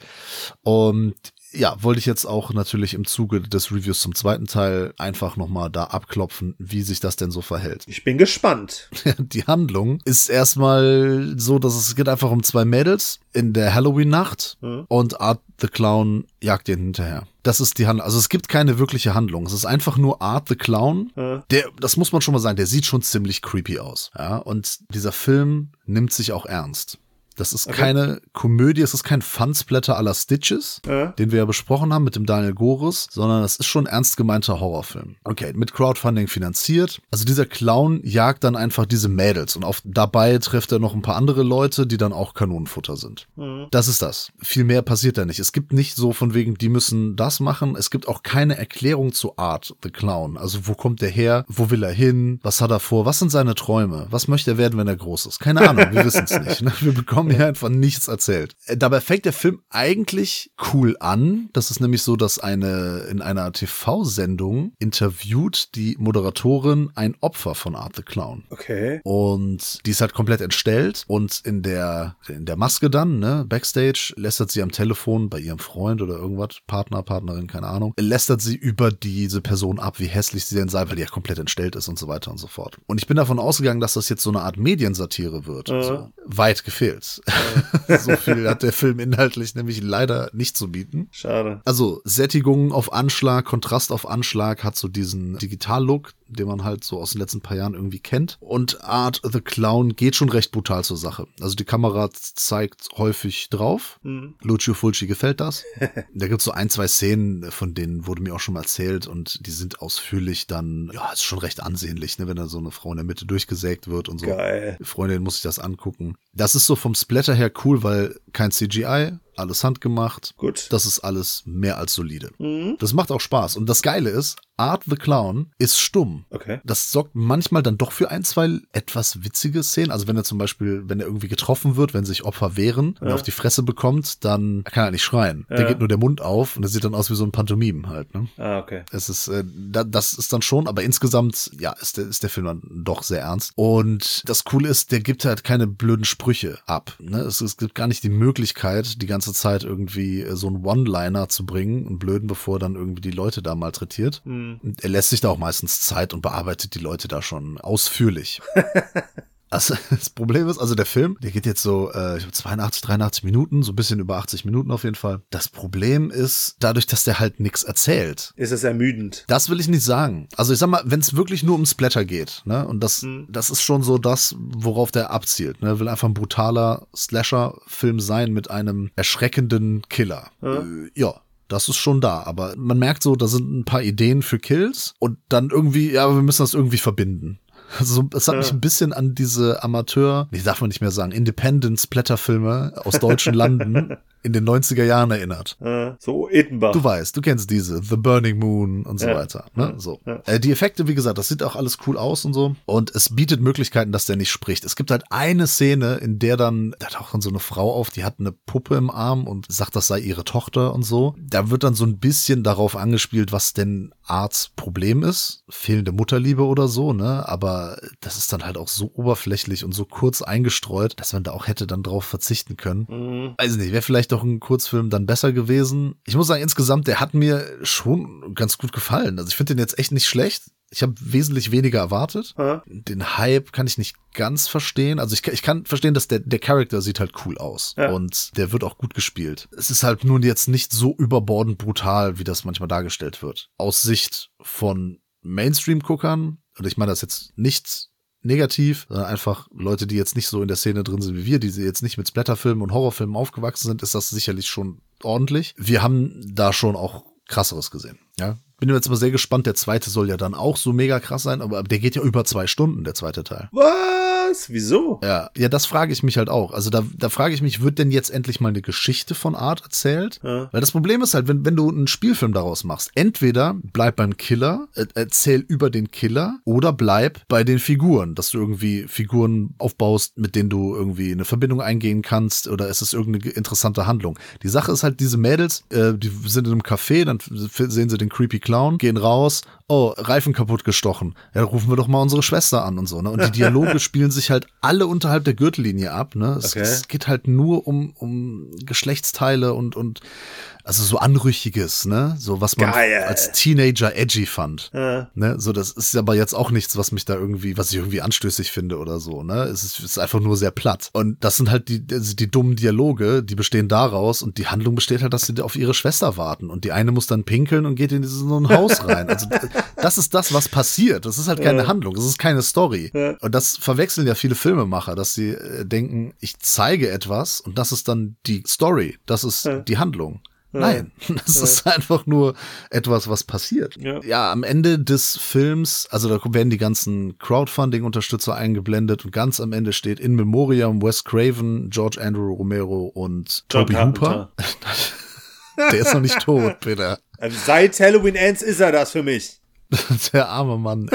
Und ja, wollte ich jetzt auch natürlich im Zuge des Reviews zum zweiten Teil einfach nochmal da abklopfen, wie sich das denn so verhält. Ich bin gespannt. Die Handlung ist erstmal so, dass es geht einfach um zwei Mädels in der Halloween-Nacht mhm. und Art the Clown jagt ihnen hinterher. Das ist die Handlung. Also es gibt keine wirkliche Handlung. Es ist einfach nur Art the Clown. Mhm. Der, das muss man schon mal sagen, der sieht schon ziemlich creepy aus. Ja, und dieser Film nimmt sich auch ernst. Das ist okay. keine Komödie, es ist kein Fansblätter aller Stitches, äh. den wir ja besprochen haben mit dem Daniel Goris, sondern das ist schon ernst gemeinter Horrorfilm. Okay, mit Crowdfunding finanziert. Also dieser Clown jagt dann einfach diese Mädels und auf, dabei trifft er noch ein paar andere Leute, die dann auch Kanonenfutter sind. Mhm. Das ist das. Viel mehr passiert da nicht. Es gibt nicht so von wegen, die müssen das machen. Es gibt auch keine Erklärung zu Art, The Clown. Also wo kommt der her? Wo will er hin? Was hat er vor? Was sind seine Träume? Was möchte er werden, wenn er groß ist? Keine Ahnung, wir wissen es nicht. Ne? Wir bekommen bekommen mir einfach nichts erzählt. Äh, dabei fängt der Film eigentlich cool an. Das ist nämlich so, dass eine in einer TV-Sendung interviewt die Moderatorin ein Opfer von Art the Clown. Okay. Und die ist halt komplett entstellt und in der in der Maske dann, ne, backstage lästert sie am Telefon bei ihrem Freund oder irgendwas, Partner, Partnerin, keine Ahnung, lästert sie über diese Person ab, wie hässlich sie denn sei, weil die ja komplett entstellt ist und so weiter und so fort. Und ich bin davon ausgegangen, dass das jetzt so eine Art Mediensatire wird. Äh. So. Weit gefehlt. so viel hat der Film inhaltlich nämlich leider nicht zu bieten. Schade. Also Sättigung auf Anschlag, Kontrast auf Anschlag hat so diesen Digital-Look, den man halt so aus den letzten paar Jahren irgendwie kennt. Und Art the Clown geht schon recht brutal zur Sache. Also die Kamera zeigt häufig drauf. Mhm. Lucio Fulci gefällt das. da gibt es so ein, zwei Szenen, von denen wurde mir auch schon mal erzählt und die sind ausführlich dann, ja, ist schon recht ansehnlich, ne, wenn da so eine Frau in der Mitte durchgesägt wird und so. Geil. Freundin muss sich das angucken. Das ist so vom Splatter her cool, weil kein CGI, alles handgemacht. Gut. Das ist alles mehr als solide. Mhm. Das macht auch Spaß. Und das Geile ist, Art the Clown ist stumm. Okay. Das sorgt manchmal dann doch für ein, zwei etwas witzige Szenen. Also wenn er zum Beispiel, wenn er irgendwie getroffen wird, wenn sich Opfer wehren, ja. er auf die Fresse bekommt, dann kann er nicht schreien. Ja. Der geht nur der Mund auf und er sieht dann aus wie so ein Pantomim halt. Ne? Ah, okay. Es ist, äh, da, das ist dann schon, aber insgesamt, ja, ist der, ist der Film dann doch sehr ernst. Und das Coole ist, der gibt halt keine blöden Sprüche ab. Ne? Es, es gibt gar nicht die Möglichkeit, die ganze Zeit irgendwie äh, so einen One-Liner zu bringen, einen blöden, bevor er dann irgendwie die Leute da malträtiert. Mhm. Er lässt sich da auch meistens Zeit und bearbeitet die Leute da schon ausführlich. Also, das Problem ist, also der Film, der geht jetzt so, äh, ich 82, 83 Minuten, so ein bisschen über 80 Minuten auf jeden Fall. Das Problem ist, dadurch, dass der halt nichts erzählt. Ist es ermüdend? Das will ich nicht sagen. Also ich sag mal, wenn es wirklich nur um Splatter geht, ne, und das, mhm. das ist schon so das, worauf der abzielt, ne, will einfach ein brutaler Slasher-Film sein mit einem erschreckenden Killer. Mhm. Äh, ja, das ist schon da, aber man merkt so, da sind ein paar Ideen für Kills und dann irgendwie, ja, wir müssen das irgendwie verbinden. Also, es hat ja. mich ein bisschen an diese Amateur, ich darf man nicht mehr sagen, Independent-Splatter-Filme aus deutschen Landen in den 90er Jahren erinnert. Äh, so Edinburgh. Du weißt, du kennst diese, The Burning Moon und so ja. weiter. Ne? So. Ja. Äh, die Effekte, wie gesagt, das sieht auch alles cool aus und so. Und es bietet Möglichkeiten, dass der nicht spricht. Es gibt halt eine Szene, in der dann, da taucht dann so eine Frau auf, die hat eine Puppe im Arm und sagt, das sei ihre Tochter und so. Da wird dann so ein bisschen darauf angespielt, was denn Arts Problem ist. Fehlende Mutterliebe oder so, ne? Aber das ist dann halt auch so oberflächlich und so kurz eingestreut, dass man da auch hätte dann drauf verzichten können. Mhm. Weiß nicht, wäre vielleicht doch ein Kurzfilm dann besser gewesen. Ich muss sagen, insgesamt, der hat mir schon ganz gut gefallen. Also ich finde den jetzt echt nicht schlecht. Ich habe wesentlich weniger erwartet. Ja. Den Hype kann ich nicht ganz verstehen. Also ich, ich kann verstehen, dass der, der Charakter sieht halt cool aus. Ja. Und der wird auch gut gespielt. Es ist halt nun jetzt nicht so überbordend brutal, wie das manchmal dargestellt wird. Aus Sicht von Mainstream-Guckern, und ich meine das jetzt nicht negativ, sondern einfach Leute, die jetzt nicht so in der Szene drin sind wie wir, die jetzt nicht mit Splatterfilmen und Horrorfilmen aufgewachsen sind, ist das sicherlich schon ordentlich. Wir haben da schon auch krasseres gesehen. Ja, bin jetzt mal sehr gespannt. Der zweite soll ja dann auch so mega krass sein, aber der geht ja über zwei Stunden, der zweite Teil. Was? Wieso? Ja, ja, das frage ich mich halt auch. Also da, da frage ich mich, wird denn jetzt endlich mal eine Geschichte von Art erzählt? Ja. Weil das Problem ist halt, wenn, wenn du einen Spielfilm daraus machst, entweder bleib beim Killer, erzähl über den Killer oder bleib bei den Figuren, dass du irgendwie Figuren aufbaust, mit denen du irgendwie eine Verbindung eingehen kannst oder ist es irgendeine interessante Handlung. Die Sache ist halt, diese Mädels, äh, die sind in einem Café, dann sehen sie den Creepy Clown gehen raus, oh, Reifen kaputt gestochen. Ja, dann rufen wir doch mal unsere Schwester an und so, ne? Und die Dialoge spielen sich halt alle unterhalb der Gürtellinie ab, ne? Es, okay. es geht halt nur um, um Geschlechtsteile und, und also so Anrüchiges, ne? So was man Geil. als Teenager edgy fand. Ja. Ne? So, das ist aber jetzt auch nichts, was mich da irgendwie, was ich irgendwie anstößig finde oder so, ne? Es ist, ist einfach nur sehr platt. Und das sind halt die, also die dummen Dialoge, die bestehen daraus und die Handlung besteht halt, dass sie auf ihre Schwester warten und die eine muss dann pinkeln und geht in dieses so ein Haus rein. Also das ist das, was passiert. Das ist halt keine ja. Handlung, das ist keine Story. Ja. Und das verwechseln ja viele Filmemacher, dass sie äh, denken, ich zeige etwas und das ist dann die Story, das ist die Handlung. Nein, das ja. ist einfach nur etwas, was passiert. Ja. ja. am Ende des Films, also da werden die ganzen Crowdfunding-Unterstützer eingeblendet und ganz am Ende steht in Memoriam Wes Craven, George Andrew Romero und John Toby Hooper. Der ist noch nicht tot, bitte. Also seit Halloween Ends ist er das für mich. Der arme Mann.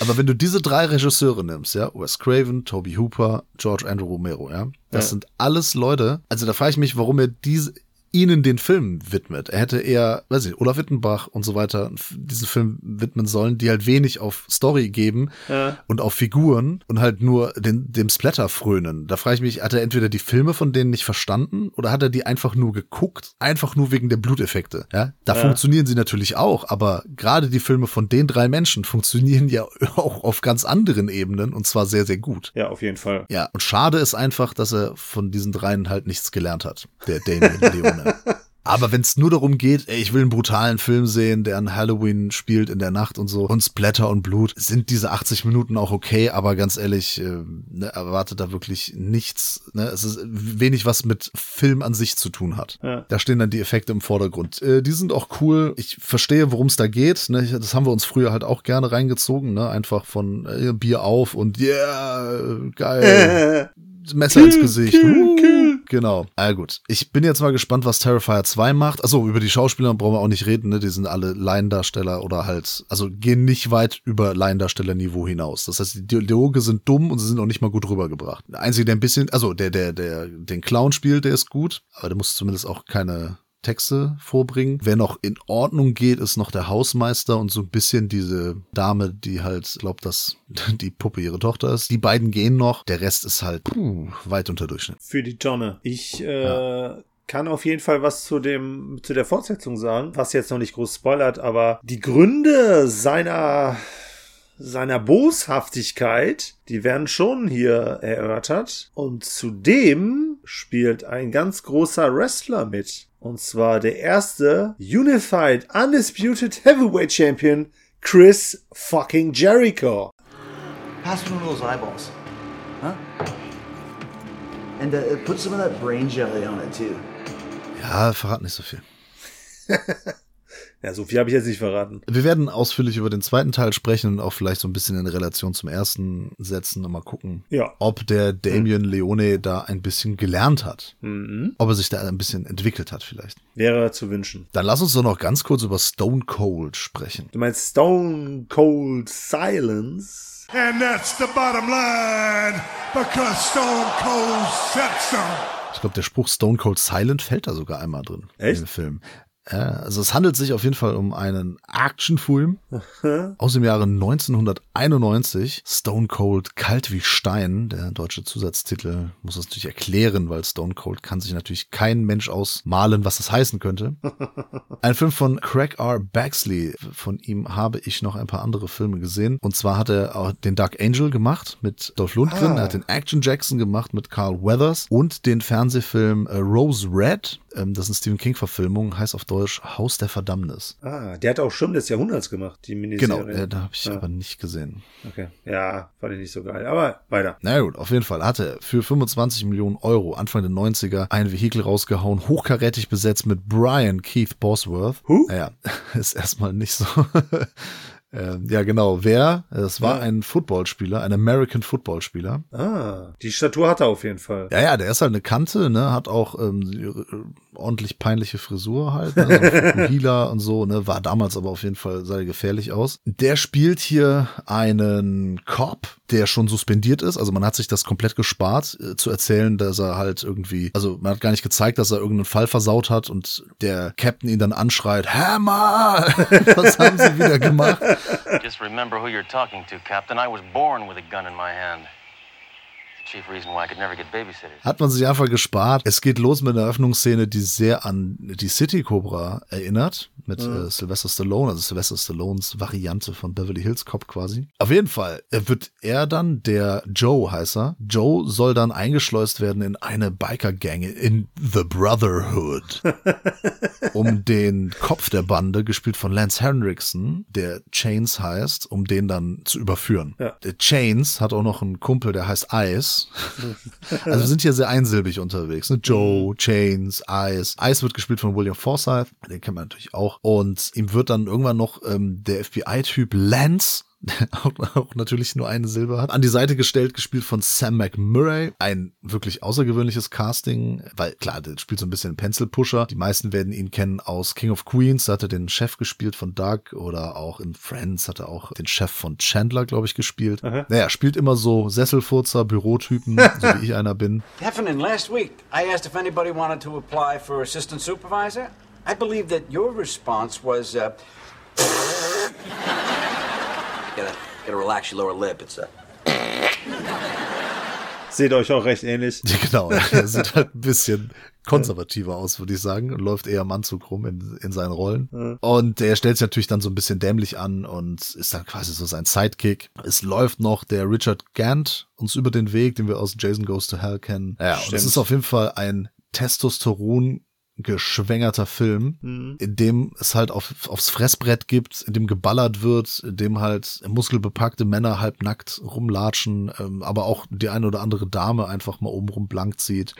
Aber wenn du diese drei Regisseure nimmst, ja, Wes Craven, Toby Hooper, George Andrew Romero, ja, das ja. sind alles Leute. Also da frage ich mich, warum er diese ihnen den Film widmet. Er hätte eher, weiß ich, Olaf Wittenbach und so weiter diesen Film widmen sollen, die halt wenig auf Story geben ja. und auf Figuren und halt nur den, dem Splatter frönen. Da frage ich mich, hat er entweder die Filme von denen nicht verstanden oder hat er die einfach nur geguckt, einfach nur wegen der Bluteffekte. Ja, da ja. funktionieren sie natürlich auch, aber gerade die Filme von den drei Menschen funktionieren ja auch auf ganz anderen Ebenen und zwar sehr, sehr gut. Ja, auf jeden Fall. Ja, und schade ist einfach, dass er von diesen dreien halt nichts gelernt hat. Der Damien Leon. Gerne. Aber wenn es nur darum geht, ey, ich will einen brutalen Film sehen, der an Halloween spielt in der Nacht und so und Splatter und Blut, sind diese 80 Minuten auch okay, aber ganz ehrlich, äh, ne, erwartet da wirklich nichts. Ne? Es ist wenig, was mit Film an sich zu tun hat. Ja. Da stehen dann die Effekte im Vordergrund. Äh, die sind auch cool. Ich verstehe, worum es da geht. Ne? Das haben wir uns früher halt auch gerne reingezogen. Ne? Einfach von äh, Bier auf und yeah, geil. Messer ins Gesicht. Kill, kill. Genau. Ah, gut. Ich bin jetzt mal gespannt, was Terrifier 2 macht. Also über die Schauspieler brauchen wir auch nicht reden, ne? Die sind alle Laiendarsteller oder halt, also gehen nicht weit über Laiendarstellerniveau hinaus. Das heißt, die Dialoge sind dumm und sie sind auch nicht mal gut rübergebracht. Der Einzige, der ein bisschen, also der, der, der den Clown spielt, der ist gut, aber der muss zumindest auch keine Texte vorbringen. Wer noch in Ordnung geht, ist noch der Hausmeister und so ein bisschen diese Dame, die halt glaubt, dass die Puppe ihre Tochter ist. Die beiden gehen noch. Der Rest ist halt puh, weit unter Durchschnitt. Für die Tonne. Ich äh, ja. kann auf jeden Fall was zu dem zu der Fortsetzung sagen, was jetzt noch nicht groß spoilert, aber die Gründe seiner seiner Boshaftigkeit, die werden schon hier erörtert. Und zudem spielt ein ganz großer Wrestler mit. Und zwar der erste Unified Undisputed Heavyweight Champion Chris fucking Jericho. Pass one of those eyeballs. Huh? And uh, put some of that brain jelly on it too. Ja, verrat nicht so viel. Ja, so viel habe ich jetzt nicht verraten. Wir werden ausführlich über den zweiten Teil sprechen und auch vielleicht so ein bisschen in Relation zum ersten setzen und mal gucken, Ja. ob der Damien Leone da ein bisschen gelernt hat. Ob er sich da ein bisschen entwickelt hat vielleicht. Wäre zu wünschen. Dann lass uns doch noch ganz kurz über Stone Cold sprechen. Du meinst Stone Cold Silence? And that's the bottom line because Stone Cold said so. Ich glaube, der Spruch Stone Cold Silent fällt da sogar einmal drin Echt? im Film. Ja, also es handelt sich auf jeden Fall um einen Actionfilm aus dem Jahre 1991. Stone Cold Kalt wie Stein, der deutsche Zusatztitel, muss das natürlich erklären, weil Stone Cold kann sich natürlich kein Mensch ausmalen, was das heißen könnte. Ein Film von Craig R. Baxley. Von ihm habe ich noch ein paar andere Filme gesehen. Und zwar hat er auch den Dark Angel gemacht mit Dolph Lundgren. Er hat den Action Jackson gemacht mit Carl Weathers und den Fernsehfilm äh, Rose Red. Ähm, das ist eine Stephen King-Verfilmung, heißt auf Deutsch Haus der Verdammnis. Ah, der hat auch Sturm des Jahrhunderts gemacht, die Miniserie. Genau, äh, da habe ich Ja. aber nicht gesehen. Okay. Ja, fand ich nicht so geil. Aber weiter. Na gut, auf jeden Fall hatte er für 25 Millionen Euro Anfang der 90er ein Vehikel rausgehauen, hochkarätig besetzt mit Brian Keith Bosworth. Who? Naja, ist erstmal nicht so. Ähm, ja, genau. Wer? Es war Ja. ein Footballspieler, ein American Footballspieler. Ah, die Statur hat er auf jeden Fall. Ja, ja, der ist halt eine Kante, ne, hat auch ähm, ordentlich peinliche Frisur halt, ne, Fukuhila und so, ne, war damals aber auf jeden Fall sah gefährlich aus. Der spielt hier einen Cop, der schon suspendiert ist, also man hat sich das komplett gespart, äh, zu erzählen, dass er halt irgendwie, also man hat gar nicht gezeigt, dass er irgendeinen Fall versaut hat und der Captain ihn dann anschreit, Hammer, was haben sie wieder gemacht? Just remember who you're talking to, Captain. I was born with a gun in my hand. Hat man sich einfach gespart. Es geht los mit einer Eröffnungsszene, die sehr an die City Cobra erinnert, mit äh, Sylvester Stallone, also Sylvester Stallones Variante von Beverly Hills Cop quasi. Auf jeden Fall äh, wird er dann, der Joe heißt er, Joe soll dann eingeschleust werden in eine Biker-Gang, in The Brotherhood, um den Kopf der Bande, gespielt von Lance Henriksen, der Chains heißt, um den dann zu überführen. Ja. Der Chains hat auch noch einen Kumpel, der heißt Ice. Also wir sind hier sehr einsilbig unterwegs. Ne? Joe, Chains, Ice. Ice wird gespielt von William Forsythe, den kennt man natürlich auch. Und ihm wird dann irgendwann noch ähm, der FBI-Typ Lance auch, auch natürlich nur eine Silber hat. An die Seite gestellt, gespielt von Sam McMurray. Ein wirklich außergewöhnliches Casting, weil klar, der spielt so ein bisschen Pencil Pusher. Die meisten werden ihn kennen aus King of Queens, da hat er den Chef gespielt von Doug oder auch in Friends hat er auch den Chef von Chandler, glaube ich, gespielt. Naja, spielt immer so Sesselfurzer, Bürotypen, so wie ich einer bin. Heffernan, last week I asked if anybody wanted to apply for assistant supervisor. I believe that your response was, uh. gotta, gotta relax your lower lip. It's a. Seht euch auch recht ähnlich. Ja, genau, er sieht halt ein bisschen konservativer aus, würde ich sagen, und läuft eher im Anzug rum in, in seinen Rollen. Und er stellt sich natürlich dann so ein bisschen dämlich an und ist dann quasi so sein Sidekick. Es läuft noch der Richard Gant uns über den Weg, den wir aus Jason Goes to Hell kennen. Ja, und es Stimmt. ist auf jeden Fall ein Testosteron geschwängerter Film, in dem es halt auf, aufs Fressbrett gibt, in dem geballert wird, in dem halt muskelbepackte Männer halb nackt rumlatschen, ähm, aber auch die eine oder andere Dame einfach mal obenrum blank zieht.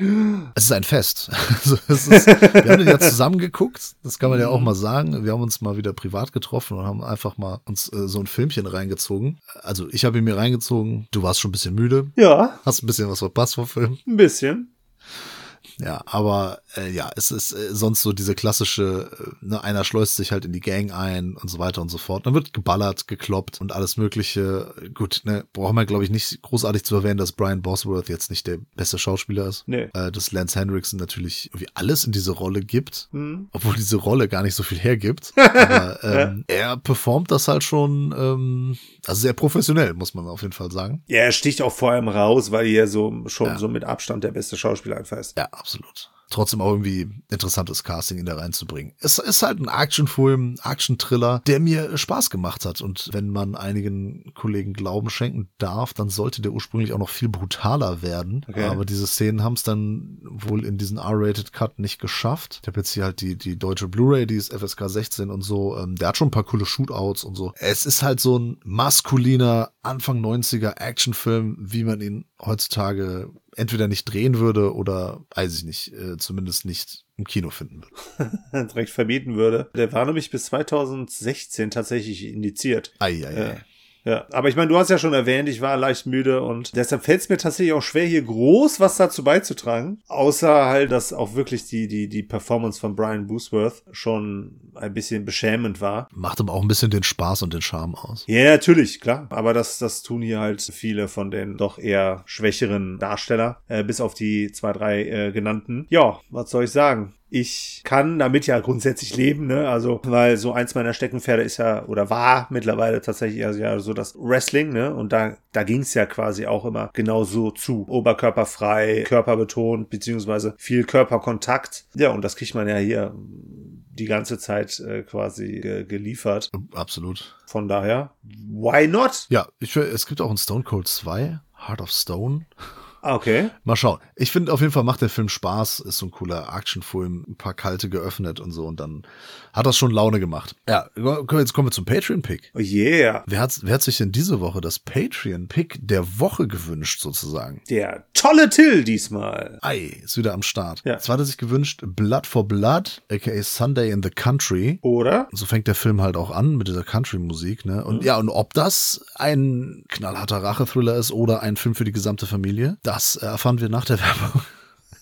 Es ist ein Fest. Also es ist, wir haben den ja zusammen geguckt, das kann man ja auch mal sagen. Wir haben uns mal wieder privat getroffen und haben einfach mal uns äh, so ein Filmchen reingezogen. Also ich habe ihn mir reingezogen, du warst schon ein bisschen müde, Ja, hast ein bisschen was verpasst vom Film. ein bisschen. Ja, aber äh, ja, es ist äh, sonst so diese klassische, äh, ne, einer schleust sich halt in die Gang ein und so weiter und so fort. Dann wird geballert, gekloppt und alles mögliche. Gut, ne, brauchen wir glaube ich nicht großartig zu erwähnen, dass Brian Bosworth jetzt nicht der beste Schauspieler ist. Nee. Äh, dass Lance Henriksen natürlich irgendwie alles in diese Rolle gibt, obwohl diese Rolle gar nicht so viel hergibt. aber ähm, er performt das halt schon, ähm, also sehr professionell, muss man auf jeden Fall sagen. Ja, er sticht auch vor allem raus, weil er so schon Ja. so mit Abstand der beste Schauspieler einfach ist. Ja, absolut. Trotzdem auch irgendwie interessantes Casting ihn da reinzubringen. Es ist halt ein Actionfilm, Action-Thriller, der mir Spaß gemacht hat. Und wenn man einigen Kollegen Glauben schenken darf, dann sollte der ursprünglich auch noch viel brutaler werden. Okay. Aber diese Szenen haben es dann wohl in diesen R-Rated Cut nicht geschafft. Ich habe jetzt hier halt die, die deutsche Blu-ray, die ist FSK 16 und so. Ähm, der hat schon ein paar coole Shootouts und so. Es ist halt so ein maskuliner Anfang 90er Actionfilm, wie man ihn heutzutage entweder nicht drehen würde oder, weiß ich nicht, äh, zumindest nicht im Kino finden würde. Direkt verbieten würde. Der war nämlich bis 2016 tatsächlich indiziert. Ei, ei, ei. Äh, ja, aber ich meine, du hast ja schon erwähnt, ich war leicht müde und deshalb fällt es mir tatsächlich auch schwer, hier groß was dazu beizutragen. Außer halt, dass auch wirklich die, die, die Performance von Brian Boosworth schon ein bisschen beschämend war. Macht aber auch ein bisschen den Spaß und den Charme aus. Ja, natürlich, klar. Aber das, das tun hier halt viele von den doch eher schwächeren Darsteller, äh, bis auf die zwei, drei äh, genannten. Ja, was soll ich sagen? Ich kann damit ja grundsätzlich leben, ne? Also, weil so eins meiner Steckenpferde ist ja oder war mittlerweile tatsächlich also ja so das Wrestling, ne? Und da, da ging es ja quasi auch immer genau so zu. Oberkörperfrei, körperbetont, beziehungsweise viel Körperkontakt. Ja, und das kriegt man ja hier die ganze Zeit äh, quasi ge geliefert. Absolut. Von daher, why not? Ja, ich, es gibt auch ein Stone Cold 2, Heart of Stone. Ah, okay. Mal schauen. Ich finde auf jeden Fall macht der Film Spaß, ist so ein cooler Actionfilm, ein paar kalte geöffnet und so und dann hat das schon Laune gemacht. Ja, jetzt kommen wir zum Patreon-Pick. Oh yeah. Wer hat, wer hat sich denn diese Woche das Patreon-Pick der Woche gewünscht sozusagen? Der tolle Till diesmal. Ei, ist wieder am Start. Ja. Zwar hat er sich gewünscht Blood for Blood, aka Sunday in the Country. Oder? So fängt der Film halt auch an mit dieser Country-Musik, ne? Und mhm. ja, und ob das ein knallharter Rachethriller ist oder ein Film für die gesamte Familie, das erfahren wir nach der Werbung.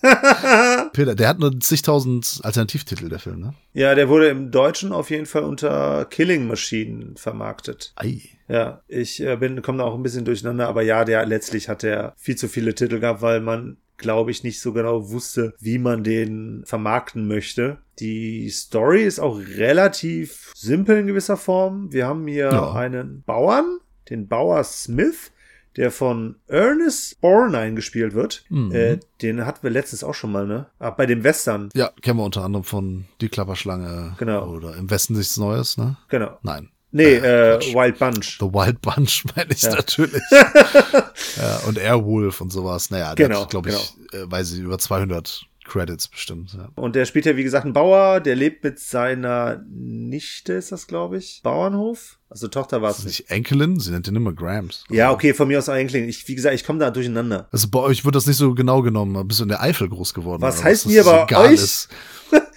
Peter, der hat nur zigtausend Alternativtitel, der Film, ne? Ja, der wurde im Deutschen auf jeden Fall unter Killing Machine vermarktet. Ei. Ja, ich äh, bin, komme da auch ein bisschen durcheinander, aber ja, der letztlich hat er viel zu viele Titel gehabt, weil man, glaube ich, nicht so genau wusste, wie man den vermarkten möchte. Die Story ist auch relativ simpel in gewisser Form. Wir haben hier ja. einen Bauern, den Bauer Smith, der von Ernest Borgnine gespielt wird. Mhm. Äh, den hatten wir letztens auch schon mal, ne? Ah, bei dem Western. Ja, kennen wir unter anderem von Die Klapperschlange. Genau. Oder Im Westen nichts Neues, ne? Genau. Nein. Nee, äh, äh Wild Bunch. The Wild Bunch meine ich ja. natürlich. ja, und Airwolf und sowas. Naja, genau, glaube ich, genau. äh, weiß ich, über 200 Credits bestimmt. Ja. Und der spielt ja, wie gesagt, einen Bauer, der lebt mit seiner Nichte, ist das, glaube ich, Bauernhof. Also Tochter war es nicht. nicht. Enkelin? Sie nennt ihn immer Grams. Ja, okay, von mir aus auch Enkelin. Ich, wie gesagt, ich komme da durcheinander. Also bei euch wird das nicht so genau genommen. Bist du in der Eifel groß geworden? Was heißt hier bei euch? Ist.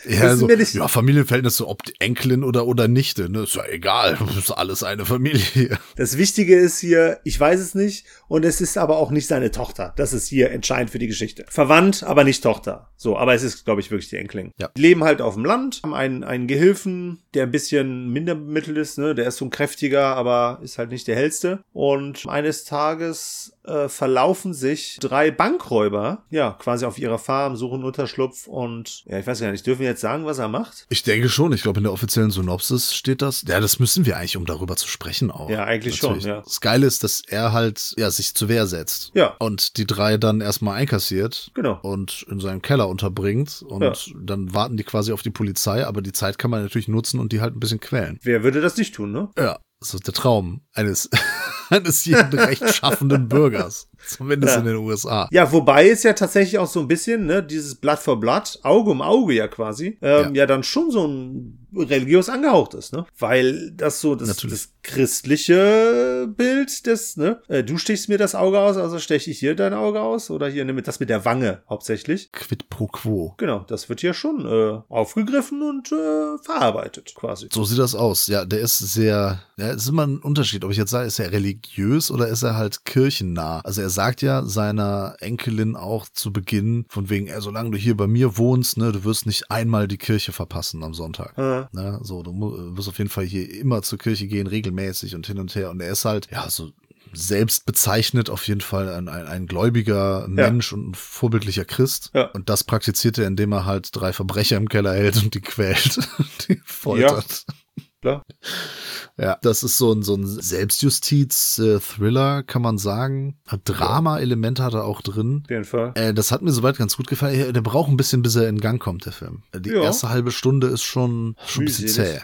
Ja, so, ja, Familienverhältnisse, ob Enkelin oder, oder Nichte, ne, ist ja egal. Das ist alles eine Familie. Das Wichtige ist hier, ich weiß es nicht, und es ist aber auch nicht seine Tochter. Das ist hier entscheidend für die Geschichte. Verwandt, aber nicht Tochter. So, aber es ist, glaube ich, wirklich die Enkelin. Ja. Die leben halt auf dem Land, haben einen, einen Gehilfen, der ein bisschen minder bemittelt ist, ne, der ist so ein kräftiger, aber ist halt nicht der hellste. Und eines Tages äh, verlaufen sich drei Bankräuber, ja, quasi auf ihrer Farm, suchen Unterschlupf und, ja, ich weiß gar nicht, dürfen wir jetzt sagen, was er macht? Ich denke schon. Ich glaube, in der offiziellen Synopsis steht das. Ja, das müssen wir eigentlich, um darüber zu sprechen auch. Ja, eigentlich Natürlich. schon, ja. Das Geile ist, dass er halt, ja, sich zur Wehr setzt. Ja. Und die drei dann erstmal einkassiert. Genau. Und in seinem Keller unterbringt. Und ja. dann warten die quasi auf die Polizei, aber die Zeit kann man natürlich nutzen und die halt ein bisschen quälen. Wer würde das nicht tun, ne? Ja. Das ist der Traum eines, eines jeden rechtschaffenden Bürgers. Zumindest ja. in den USA. Ja, wobei es ja tatsächlich auch so ein bisschen, ne, dieses Blood for Blood, Auge um Auge ja quasi, ähm, ja. ja dann schon so ein religiös angehaucht ist, ne? Weil das so das, das christliche Bild des, ne? Äh, du stichst mir das Auge aus, also steche ich hier dein Auge aus oder hier nimm das mit der Wange hauptsächlich. Quid pro quo. Genau, das wird hier schon äh, aufgegriffen und äh, verarbeitet quasi. So sieht das aus. Ja, der ist sehr, ja, es ist immer ein Unterschied, ob ich jetzt sage, ist er religiös oder ist er halt kirchennah. Also er sagt ja seiner Enkelin auch zu Beginn von wegen, ey, solange du hier bei mir wohnst, ne, du wirst nicht einmal die Kirche verpassen am Sonntag. Ja. Ne, so, du wirst auf jeden Fall hier immer zur Kirche gehen, regelmäßig und hin und her. Und er ist halt, ja, so selbst bezeichnet auf jeden Fall ein, ein, ein gläubiger Mensch ja. und ein vorbildlicher Christ. Ja. Und das praktiziert er, indem er halt drei Verbrecher im Keller hält und die quält, die foltert. Ja. Klar. Ja, das ist so ein, so ein Selbstjustiz-Thriller, kann man sagen. Drama-Elemente hat er auch drin. Auf jeden Fall. Äh, das hat mir soweit ganz gut gefallen. Der braucht ein bisschen, bis er in Gang kommt, der Film. Die ja. erste halbe Stunde ist schon, schon ein bisschen zäh.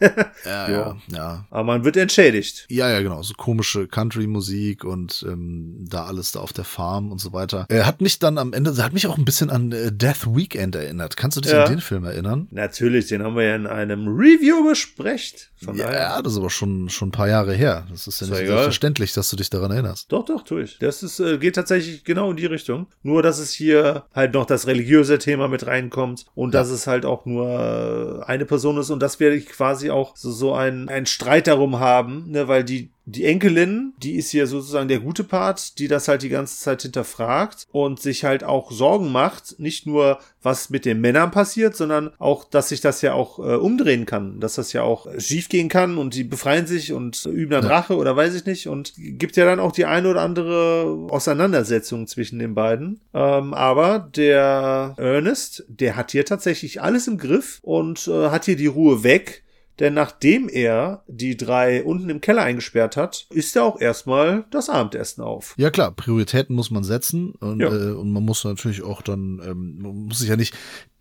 Ja, ja, ja. Aber man wird entschädigt. Ja, ja, genau. So komische Country-Musik und ähm, da alles da auf der Farm und so weiter. Er hat mich dann am Ende, hat mich auch ein bisschen an äh, Death Weekend erinnert. Kannst du dich Ja. an den Film erinnern? Natürlich, den haben wir ja in einem Review besprecht. Von Ja, daher. ja, das ist aber schon, schon ein paar Jahre her. Das ist ja nicht ja egal. selbstverständlich, dass du dich daran erinnerst. Doch, doch, tue ich. Das ist, äh, geht tatsächlich genau in die Richtung. Nur, dass es hier halt noch das religiöse Thema mit reinkommt und dass es halt auch nur äh, eine Person ist und dass wir quasi auch so, so ein, ein Streit darum haben, ne, weil die die Enkelin, die ist hier sozusagen der gute Part, die das halt die ganze Zeit hinterfragt und sich halt auch Sorgen macht, nicht nur was mit den Männern passiert, sondern auch, dass sich das ja auch äh, umdrehen kann, dass das ja auch äh, schief gehen kann und die befreien sich und üben dann Rache oder weiß ich nicht und gibt ja dann auch die eine oder andere Auseinandersetzung zwischen den beiden. Ähm, aber der Ernest, der hat hier tatsächlich alles im Griff und äh, hat hier die Ruhe weg. Denn nachdem er die drei unten im Keller eingesperrt hat, ist er auch erstmal das Abendessen auf. Ja klar, Prioritäten muss man setzen und, Ja. äh, und man muss natürlich auch dann, ähm, man muss sich ja nicht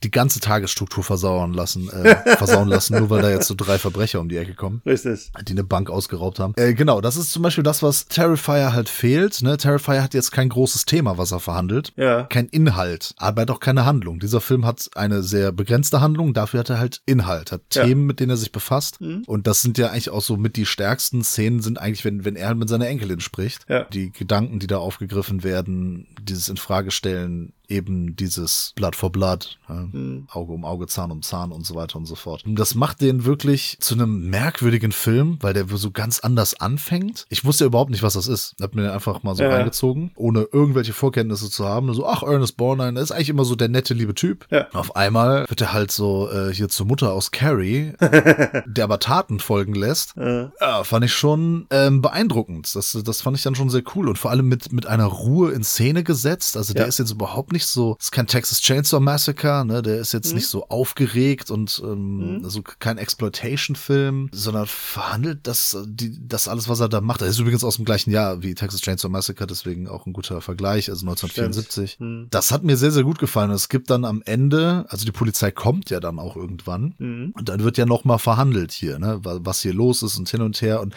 die ganze Tagesstruktur versauern lassen, äh, versauen lassen, nur weil da jetzt so drei Verbrecher um die Ecke kommen. Richtig. die eine Bank ausgeraubt haben. Äh, genau, das ist zum Beispiel das, was Terrifier halt fehlt. Ne? Terrifier hat jetzt kein großes Thema, was er verhandelt. Ja. Kein Inhalt, aber doch keine Handlung. Dieser Film hat eine sehr begrenzte Handlung, dafür hat er halt Inhalt, hat Ja. Themen, mit denen er sich befasst. Mhm. Und das sind ja eigentlich auch so mit die stärksten Szenen sind eigentlich, wenn, wenn er halt mit seiner Enkelin spricht. Ja. Die Gedanken, die da aufgegriffen werden, dieses Infragestellen, eben dieses Blood for Blood, ja, Mhm. Auge um Auge, Zahn um Zahn und so weiter und so fort. Und das macht den wirklich zu einem merkwürdigen Film, weil der so ganz anders anfängt. Ich wusste ja überhaupt nicht, was das ist. Hab mir den einfach mal so Ja. reingezogen, ohne irgendwelche Vorkenntnisse zu haben. So, ach, Ernest Borgnine, ist eigentlich immer so der nette, liebe Typ. Ja. Auf einmal wird er halt so äh, hier zur Mutter aus Carrie, der aber Taten folgen lässt. Ja, fand ich schon ähm, beeindruckend. Das, das fand ich dann schon sehr cool und vor allem mit, mit einer Ruhe in Szene gesetzt. Also der Ja. ist jetzt überhaupt nicht so, ist kein Texas Chainsaw Massacre, ne? Der ist Mhm. jetzt nicht so aufgeregt und ähm, also kein Exploitation-Film, sondern verhandelt das, die, das alles, was er da macht. Er ist übrigens aus dem gleichen Jahr wie Texas Chainsaw Massacre, deswegen auch ein guter Vergleich, also 1974. Mhm. Das hat mir sehr, sehr gut gefallen. Es gibt dann am Ende, also die Polizei kommt ja dann auch irgendwann Mhm. und dann wird ja noch mal verhandelt hier, ne, wa- was hier los ist und hin und her und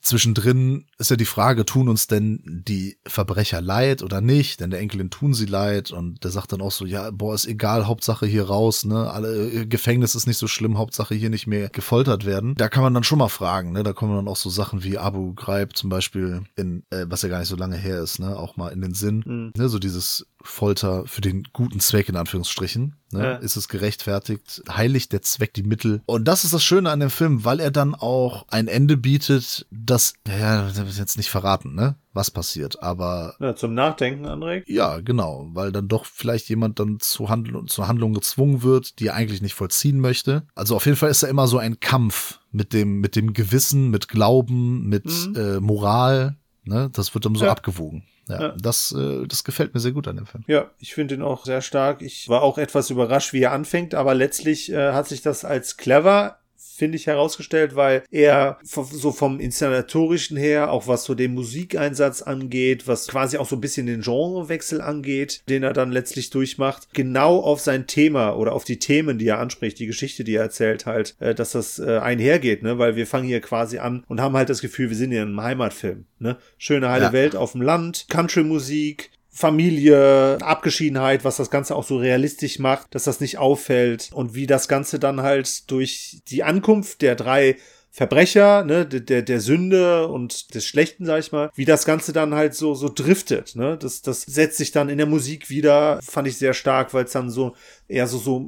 zwischendrin ist ja die Frage, tun uns denn die Verbrecher leid oder nicht? Denn der Enkelin tun sie leid und der sagt dann auch so, ja, boah, ist egal, Hauptsache hier raus, ne? Alle äh, Gefängnis ist nicht so schlimm, Hauptsache hier nicht mehr gefoltert werden. Da kann man dann schon mal fragen, ne? Da kommen dann auch so Sachen wie Abu Ghraib zum Beispiel in, äh, was ja gar nicht so lange her ist, ne? Auch mal in den Sinn, ne? So dieses Folter für den guten Zweck in Anführungsstrichen. Ne? Ja. Ist es gerechtfertigt? Heiligt der Zweck die Mittel? Und das ist das Schöne an dem Film, weil er dann auch ein Ende bietet, das, ja, das jetzt nicht verraten, ne? Was passiert. Aber Ja, zum Nachdenken anregt. ja, genau, weil dann doch vielleicht jemand dann zu Handlung, zur Handlung gezwungen wird, die er eigentlich nicht vollziehen möchte. Also auf jeden Fall ist da immer so ein Kampf mit dem, mit dem Gewissen, mit Glauben, mit äh, Moral. Ne? Das wird dann so Ja. abgewogen. Ja, Ja. Das, äh, das gefällt mir sehr gut an dem Film. Ja, ich finde ihn auch sehr stark. Ich war auch etwas überrascht, wie er anfängt, aber letztlich äh, hat sich das als clever finde ich herausgestellt, weil er so vom inszenatorischen her, auch was so den Musikeinsatz angeht, was quasi auch so ein bisschen den Genrewechsel angeht, den er dann letztlich durchmacht, genau auf sein Thema oder auf die Themen, die er anspricht, die Geschichte, die er erzählt halt, äh, dass das äh, einhergeht, ne, weil wir fangen hier quasi an und haben halt das Gefühl, wir sind hier in einem Heimatfilm, ne, schöne heile Ja. Welt auf dem Land, Country-Musik, Familie, Abgeschiedenheit, was das Ganze auch so realistisch macht, dass das nicht auffällt und wie das Ganze dann halt durch die Ankunft der drei Verbrecher, ne, der, der, Sünde und des Schlechten, sag ich mal, wie das Ganze dann halt so, so driftet, ne, das, das setzt sich dann in der Musik wieder, fand ich sehr stark, weil es dann so eher so, so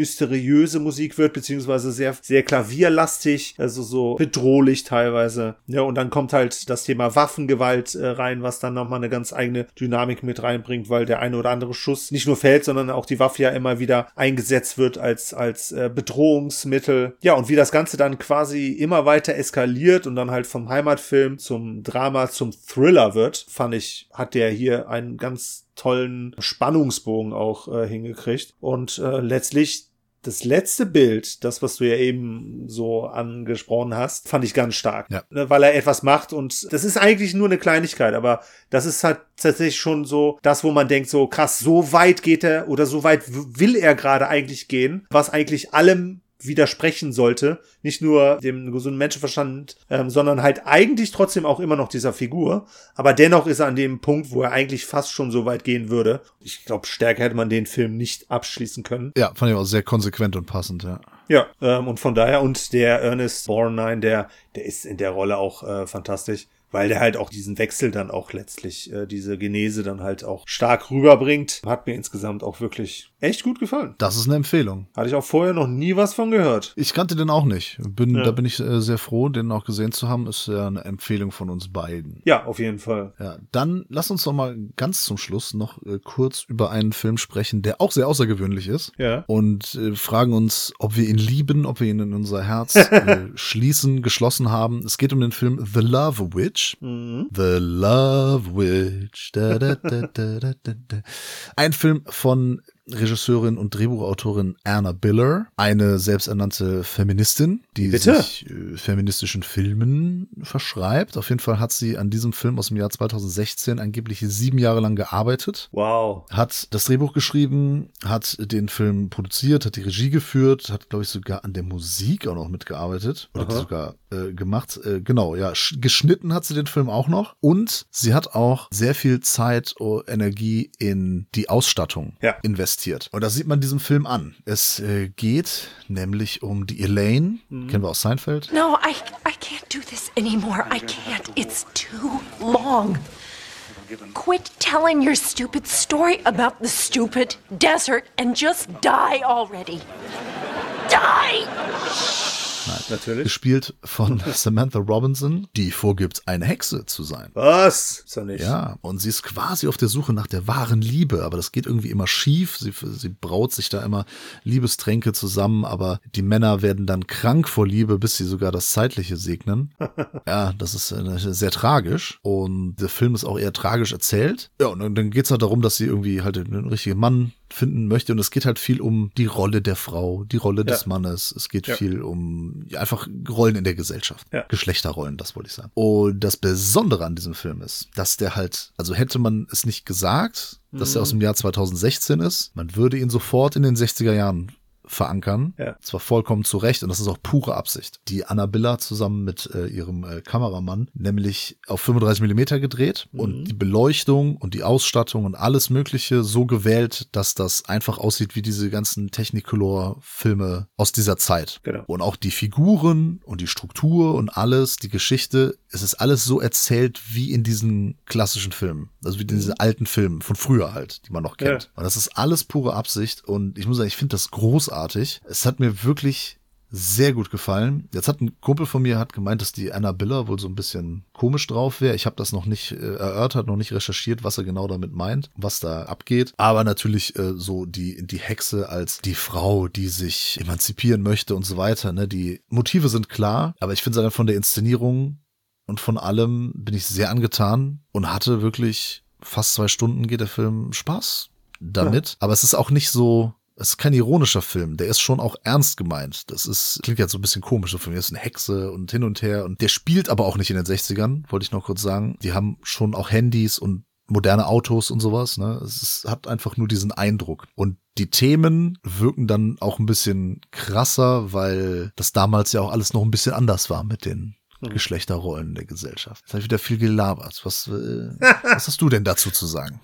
mysteriöse Musik wird, beziehungsweise sehr, sehr klavierlastig, also so bedrohlich teilweise, ja, und dann kommt halt das Thema Waffengewalt äh, rein, was dann nochmal eine ganz eigene Dynamik mit reinbringt, weil der eine oder andere Schuss nicht nur fällt, sondern auch die Waffe ja immer wieder eingesetzt wird als, als äh, Bedrohungsmittel. Ja, und wie das Ganze dann quasi immer weiter eskaliert und dann halt vom Heimatfilm zum Drama, zum Thriller wird, fand ich, hat der hier einen ganz tollen Spannungsbogen auch äh, hingekriegt. Und äh, letztlich das letzte Bild, das, was du ja eben so angesprochen hast, fand ich ganz stark. Ja. Ne, Weil er etwas macht und das ist eigentlich nur eine Kleinigkeit, aber das ist halt tatsächlich schon so das, wo man denkt, so krass, so weit geht er oder so weit will er gerade eigentlich gehen, was eigentlich allem widersprechen sollte. Nicht nur dem gesunden Menschenverstand, ähm, sondern halt eigentlich trotzdem auch immer noch dieser Figur. Aber dennoch ist er an dem Punkt, wo er eigentlich fast schon so weit gehen würde. Ich glaube, stärker hätte man den Film nicht abschließen können. Ja, fand ich auch sehr konsequent und passend, ja. Ja, ähm, und von daher, und der Ernest Borgnine, der, der ist in der Rolle auch äh, fantastisch weil der halt auch diesen Wechsel dann auch letztlich, äh, diese Genese dann halt auch stark rüberbringt. Hat mir insgesamt auch wirklich echt gut gefallen. Das ist eine Empfehlung. Hatte ich auch vorher noch nie was von gehört. Ich kannte den auch nicht. Bin, ja. Da bin ich äh, sehr froh, den auch gesehen zu haben. Ist ja eine Empfehlung von uns beiden. Ja, auf jeden Fall. Ja, dann lass uns doch mal ganz zum Schluss noch äh, kurz über einen Film sprechen, der auch sehr außergewöhnlich ist. Ja. Und äh, fragen uns, ob wir ihn lieben, ob wir ihn in unser Herz äh, schließen, geschlossen haben. Es geht um den Film The Love Witch. Mhm. The Love Witch. Da, da, da, Ein Film von Regisseurin und Drehbuchautorin Anna Biller, eine selbsternannte Feministin, die Bitte? sich äh, feministischen Filmen verschreibt. Auf jeden Fall hat sie an diesem Film aus dem Jahr 2016 angeblich sieben Jahre lang gearbeitet. Wow. Hat das Drehbuch geschrieben, hat den Film produziert, hat die Regie geführt, hat, glaube ich, sogar an der Musik auch noch mitgearbeitet. Oder sogar äh, gemacht. Äh, genau, ja. Geschnitten hat sie den Film auch noch. Und sie hat auch sehr viel Zeit, und Energie in die Ausstattung ja. investiert investiert. Und das sieht man diesem Film an. Es äh, geht nämlich um die Elaine, mhm. kennen wir aus Seinfeld. No, I, I can't do this anymore. I can't. It's too long. Quit telling your stupid story about the stupid desert and just die already. Die! Natürlich. Gespielt von Samantha Robinson, die vorgibt, eine Hexe zu sein. Was? Ist er nicht. Ja, und sie ist quasi auf der Suche nach der wahren Liebe, aber das geht irgendwie immer schief. Sie, sie braut sich da immer Liebestränke zusammen, aber die Männer werden dann krank vor Liebe, bis sie sogar das Zeitliche segnen. ja, das ist äh, sehr tragisch und der Film ist auch eher tragisch erzählt. Ja, und dann geht's halt darum, dass sie irgendwie halt einen richtigen Mann finden möchte. Und es geht halt viel um die Rolle der Frau, die Rolle des Mannes. Es geht ja. viel um ja, einfach Rollen in der Gesellschaft. Ja. Geschlechterrollen, das wollte ich sagen. Und das Besondere an diesem Film ist, dass der halt, also hätte man es nicht gesagt, dass er aus dem Jahr 2016 ist, man würde ihn sofort in den 60er Jahren verankern. Ja. Zwar vollkommen zu Recht und das ist auch pure Absicht. Die Annabella zusammen mit äh, ihrem äh, Kameramann nämlich auf 35 Millimeter gedreht mhm. und die Beleuchtung und die Ausstattung und alles Mögliche so gewählt, dass das einfach aussieht wie diese ganzen Technicolor-Filme aus dieser Zeit. Genau. Und auch die Figuren und die Struktur und alles, die Geschichte, es ist alles so erzählt wie in diesen klassischen Filmen. Also wie in diesen mhm. alten Filmen von früher halt, die man noch kennt. Ja. Und das ist alles pure Absicht und ich muss sagen, ich finde das großartig. Es hat mir wirklich sehr gut gefallen. Jetzt hat ein Kumpel von mir hat gemeint, dass die Anna Biller wohl so ein bisschen komisch drauf wäre. Ich habe das noch nicht äh, erörtert, noch nicht recherchiert, was er genau damit meint, was da abgeht. Aber natürlich äh, so die die Hexe als die Frau, die sich emanzipieren möchte und so weiter. Ne, die Motive sind klar, aber ich finde von der Inszenierung und von allem bin ich sehr angetan und hatte wirklich fast zwei Stunden geht der Film Spaß damit. Ja. Aber es ist auch nicht so es ist kein ironischer Film, der ist schon auch ernst gemeint. Das ist, klingt jetzt so ein bisschen komisch, so für mich ist eine Hexe und hin und her. Und der spielt aber auch nicht in den 60ern, wollte ich noch kurz sagen. Die haben schon auch Handys und moderne Autos und sowas. Ne? Es ist, hat einfach nur diesen Eindruck. Und die Themen wirken dann auch ein bisschen krasser, weil das damals ja auch alles noch ein bisschen anders war mit den. Geschlechterrollen der Gesellschaft. Jetzt habe ich wieder viel gelabert. Was, äh, was hast du denn dazu zu sagen?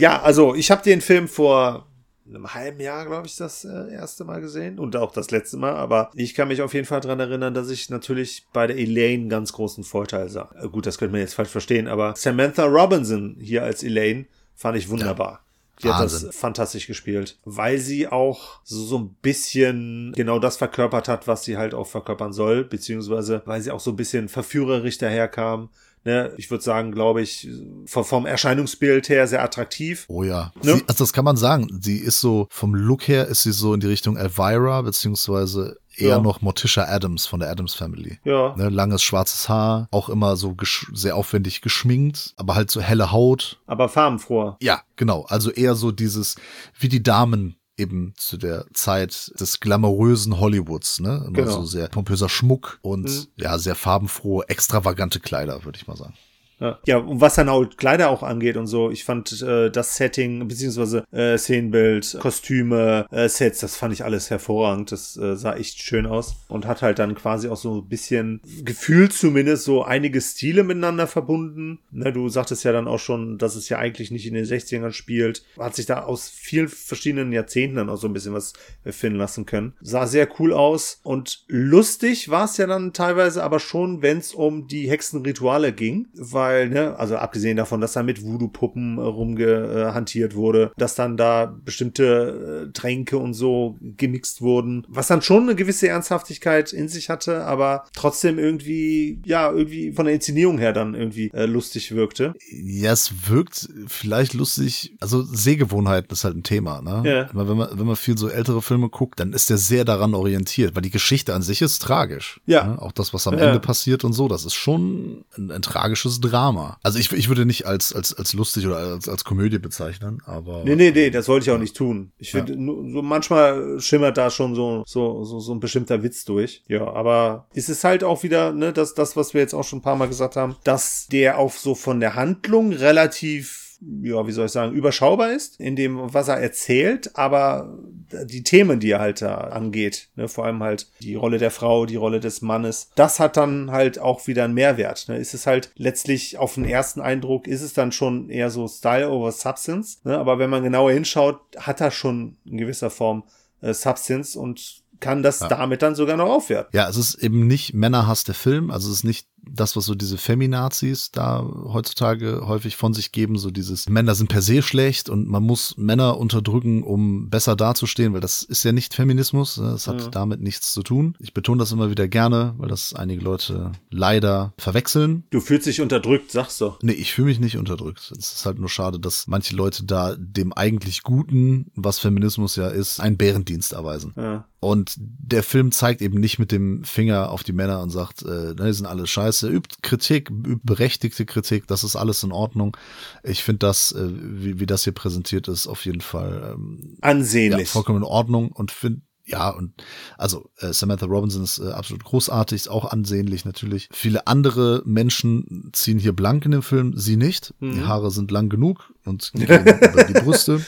Ja, also ich habe den Film vor einem halben Jahr, glaube ich, das äh, erste Mal gesehen und auch das letzte Mal. Aber ich kann mich auf jeden Fall daran erinnern, dass ich natürlich bei der Elaine ganz großen Vorteil sah. Äh, gut, das könnte man jetzt falsch verstehen, aber Samantha Robinson hier als Elaine fand ich wunderbar. Ja. Die hat Wahnsinn. das fantastisch gespielt, weil sie auch so, so ein bisschen genau das verkörpert hat, was sie halt auch verkörpern soll, beziehungsweise weil sie auch so ein bisschen verführerisch daherkam ne, ich würde sagen, glaube ich, vom Erscheinungsbild her sehr attraktiv. Oh ja. Ne? Sie, also das kann man sagen. Sie ist so, vom Look her ist sie so in die Richtung Elvira, beziehungsweise eher ja. noch Morticia Adams von der Adams Family. Ja. Ne, langes schwarzes Haar, auch immer so sehr aufwendig geschminkt, aber halt so helle Haut. Aber farbenfroh. Ja, genau. Also eher so dieses, wie die Damen eben zu der Zeit des glamourösen Hollywoods, ne? Immer genau. so sehr pompöser Schmuck und mhm. ja, sehr farbenfrohe, extravagante Kleider, würde ich mal sagen. Ja. ja, und was dann auch Kleider auch angeht und so, ich fand äh, das Setting, beziehungsweise äh, Szenenbild, Kostüme, äh, Sets, das fand ich alles hervorragend. Das äh, sah echt schön aus und hat halt dann quasi auch so ein bisschen gefühlt zumindest so einige Stile miteinander verbunden. Ne, du sagtest ja dann auch schon, dass es ja eigentlich nicht in den 60ern spielt. Hat sich da aus vielen verschiedenen Jahrzehnten dann auch so ein bisschen was finden lassen können. Sah sehr cool aus und lustig war es ja dann teilweise aber schon, wenn es um die Hexenrituale ging, weil weil, ne, also abgesehen davon, dass da mit Voodoo-Puppen äh, rumgehantiert wurde, dass dann da bestimmte äh, Tränke und so gemixt wurden, was dann schon eine gewisse Ernsthaftigkeit in sich hatte, aber trotzdem irgendwie, ja, irgendwie von der Inszenierung her dann irgendwie äh, lustig wirkte. Ja, es wirkt vielleicht lustig, also Sehgewohnheiten ist halt ein Thema, ne? Ja. Wenn man, wenn man viel so ältere Filme guckt, dann ist der sehr daran orientiert, weil die Geschichte an sich ist tragisch. Ja. Ne? Auch das, was am ja. Ende passiert und so, das ist schon ein, ein tragisches Drama. Drama. Also ich, ich würde nicht als, als, als lustig oder als, als Komödie bezeichnen, aber. Nee, nee, nee, das wollte ich auch nicht tun. Ich finde, ja. so manchmal schimmert da schon so, so, so, so ein bestimmter Witz durch. Ja, aber es ist halt auch wieder, ne, das, das, was wir jetzt auch schon ein paar Mal gesagt haben, dass der auf so von der Handlung relativ ja, wie soll ich sagen, überschaubar ist in dem, was er erzählt, aber die Themen, die er halt da angeht, ne, vor allem halt die Rolle der Frau, die Rolle des Mannes, das hat dann halt auch wieder einen Mehrwert. Ne. Ist es halt letztlich auf den ersten Eindruck, ist es dann schon eher so Style over Substance, ne, aber wenn man genauer hinschaut, hat er schon in gewisser Form äh, Substance und kann das ja. damit dann sogar noch aufwerten. Ja, es ist eben nicht Männerhass der Film, also es ist nicht das, was so diese Feminazis da heutzutage häufig von sich geben, so dieses Männer sind per se schlecht und man muss Männer unterdrücken, um besser dazustehen, weil das ist ja nicht Feminismus, ne? das hat ja. damit nichts zu tun. Ich betone das immer wieder gerne, weil das einige Leute leider verwechseln. Du fühlst dich unterdrückt, sagst du. Nee, ich fühle mich nicht unterdrückt. Es ist halt nur schade, dass manche Leute da dem eigentlich Guten, was Feminismus ja ist, einen Bärendienst erweisen. Ja. Und der Film zeigt eben nicht mit dem Finger auf die Männer und sagt, äh, ne, die sind alle scheiße scheiße, übt Kritik, übt berechtigte Kritik, das ist alles in Ordnung. Ich finde das, äh, wie, wie das hier präsentiert ist, auf jeden Fall ähm, ansehnlich. Ja, vollkommen in Ordnung und finde ja, und also äh, Samantha Robinson ist äh, absolut großartig, ist auch ansehnlich natürlich. Viele andere Menschen ziehen hier blank in dem Film, sie nicht. Mhm. Die Haare sind lang genug und gehen über die Brüste.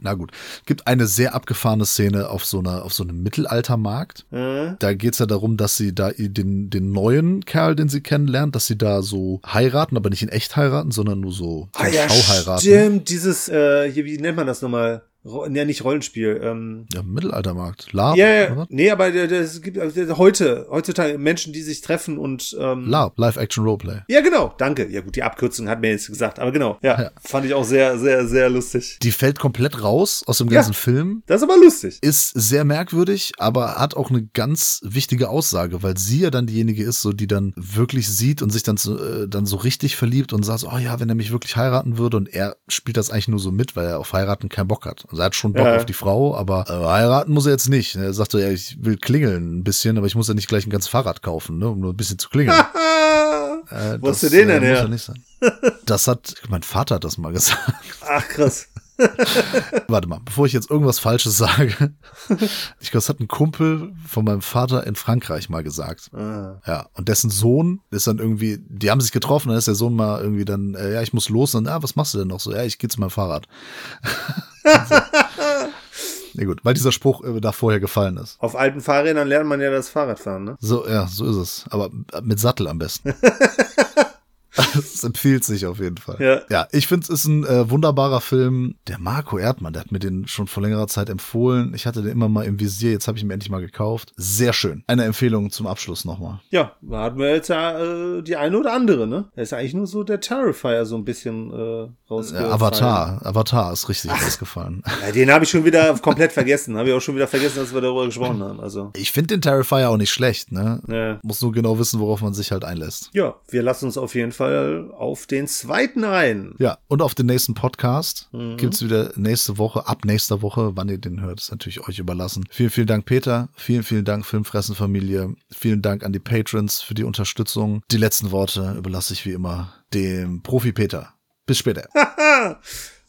Na gut. Gibt eine sehr abgefahrene Szene auf so einer, auf so einem Mittelaltermarkt. Mhm. Da geht's ja darum, dass sie da den, den neuen Kerl, den sie kennenlernt, dass sie da so heiraten, aber nicht in echt heiraten, sondern nur so, ah, ja, heiraten. Stimmt, dieses, äh, hier, wie nennt man das nochmal? Ja, nicht Rollenspiel. Ähm, ja, Mittelaltermarkt. LARP. Ja, ja. Nee, aber es gibt also heute, heutzutage Menschen, die sich treffen und ähm, LARP, Live-Action-Roleplay. Ja, genau. Danke. Ja gut, die Abkürzung hat mir jetzt gesagt, aber genau. Ja, ja, fand ich auch sehr, sehr, sehr lustig. Die fällt komplett raus aus dem ganzen ja, Film. Das ist aber lustig. Ist sehr merkwürdig, aber hat auch eine ganz wichtige Aussage, weil sie ja dann diejenige ist, so die dann wirklich sieht und sich dann so, äh, dann so richtig verliebt und sagt, oh ja, wenn er mich wirklich heiraten würde und er spielt das eigentlich nur so mit, weil er auf heiraten keinen Bock hat. Also er hat schon Bock ja. auf die Frau, aber äh, heiraten muss er jetzt nicht. Er sagte, ja, ich will klingeln ein bisschen, aber ich muss ja nicht gleich ein ganzes Fahrrad kaufen, ne, um nur ein bisschen zu klingeln. äh, Wo hast du den denn äh, her? Das hat, mein Vater hat das mal gesagt. Ach, krass. Warte mal, bevor ich jetzt irgendwas Falsches sage. Ich glaube, das hat ein Kumpel von meinem Vater in Frankreich mal gesagt. Ah. Ja, und dessen Sohn ist dann irgendwie, die haben sich getroffen, dann ist der Sohn mal irgendwie dann, äh, ja, ich muss los. Und, ah, was machst du denn noch so? Ja, ich gehe zu meinem Fahrrad. so. Ja gut, weil dieser Spruch äh, da vorher gefallen ist. Auf alten Fahrrädern lernt man ja das Fahrradfahren, ne? So, ja, so ist es. Aber mit Sattel am besten. Es empfiehlt sich auf jeden Fall. Ja, ja ich finde, es ist ein äh, wunderbarer Film. Der Marco Erdmann, der hat mir den schon vor längerer Zeit empfohlen. Ich hatte den immer mal im Visier, jetzt habe ich ihn endlich mal gekauft. Sehr schön. Eine Empfehlung zum Abschluss nochmal. Ja, da hatten wir jetzt ja äh, die eine oder andere, ne? Er ist eigentlich nur so der Terrifier so ein bisschen äh, rausgefallen. Avatar, Avatar ist richtig Ach, rausgefallen. Ja, den habe ich schon wieder komplett vergessen. Habe ich auch schon wieder vergessen, dass wir darüber gesprochen haben. Also. Ich finde den Terrifier auch nicht schlecht, ne? Ja. Muss nur genau wissen, worauf man sich halt einlässt. Ja, wir lassen uns auf jeden Fall Fall auf den zweiten ein. Ja, und auf den nächsten Podcast mhm. es wieder nächste Woche, ab nächster Woche. Wann ihr den hört, ist natürlich euch überlassen. Vielen, vielen Dank, Peter. Vielen, vielen Dank, Filmfressenfamilie. Vielen Dank an die Patrons für die Unterstützung. Die letzten Worte überlasse ich wie immer dem Profi Peter. Bis später.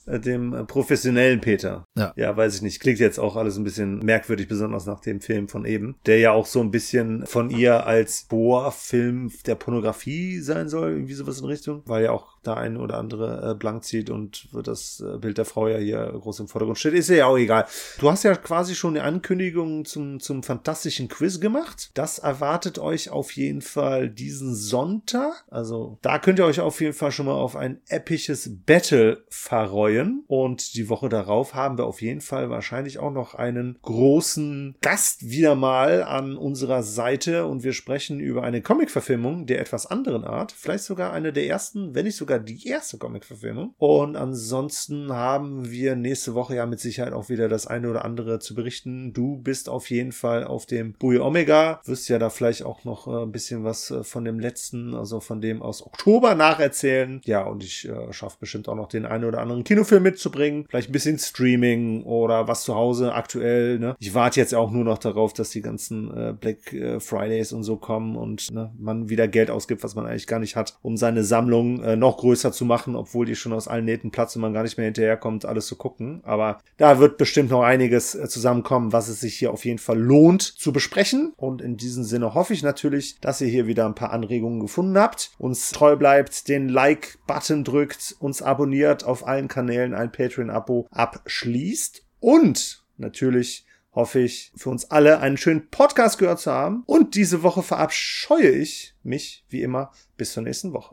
äh, dem äh, professionellen Peter. Ja. Ja, weiß ich nicht. Klingt jetzt auch alles ein bisschen merkwürdig, besonders nach dem Film von eben, der ja auch so ein bisschen von ihr als Bohr-Film der Pornografie sein soll, irgendwie sowas in Richtung, weil ja auch da ein oder andere äh, blank zieht und das äh, Bild der Frau ja hier groß im Vordergrund steht. Ist ja auch egal. Du hast ja quasi schon eine Ankündigung zum, zum fantastischen Quiz gemacht. Das erwartet euch auf jeden Fall diesen Sonntag. Also da könnt ihr euch auf jeden Fall schon mal auf ein episches Battle verreuen. Und die Woche darauf haben wir auf jeden Fall wahrscheinlich auch noch einen großen Gast wieder mal an unserer Seite und wir sprechen über eine Comic-Verfilmung der etwas anderen Art. Vielleicht sogar eine der ersten, wenn nicht sogar die erste Comic-Verfilmung. Und ansonsten haben wir nächste Woche ja mit Sicherheit auch wieder das eine oder andere zu berichten. Du bist auf jeden Fall auf dem Bui Omega, wirst ja da vielleicht auch noch äh, ein bisschen was äh, von dem letzten, also von dem aus Oktober nacherzählen. Ja, und ich äh, schaffe bestimmt auch noch den einen oder anderen Kinofilm mitzubringen. Vielleicht ein bisschen Streaming oder was zu Hause aktuell. Ne? Ich warte jetzt auch nur noch darauf, dass die ganzen äh, Black äh, Fridays und so kommen und ne, man wieder Geld ausgibt, was man eigentlich gar nicht hat, um seine Sammlung äh, noch größer zu machen, obwohl die schon aus allen Nähten Platz und man gar nicht mehr hinterherkommt, alles zu gucken. Aber da wird bestimmt noch einiges äh, zusammenkommen, was es sich hier auf jeden Fall lohnt zu besprechen. Und in diesem Sinne hoffe ich natürlich, dass ihr hier wieder ein paar Anregungen gefunden habt, uns treu bleibt, den Like-Button drückt, uns abonniert auf allen Kanälen, ein Patreon-Abo abschließt und natürlich hoffe ich, für uns alle einen schönen Podcast gehört zu haben. Und diese Woche verabscheue ich mich, wie immer, bis zur nächsten Woche.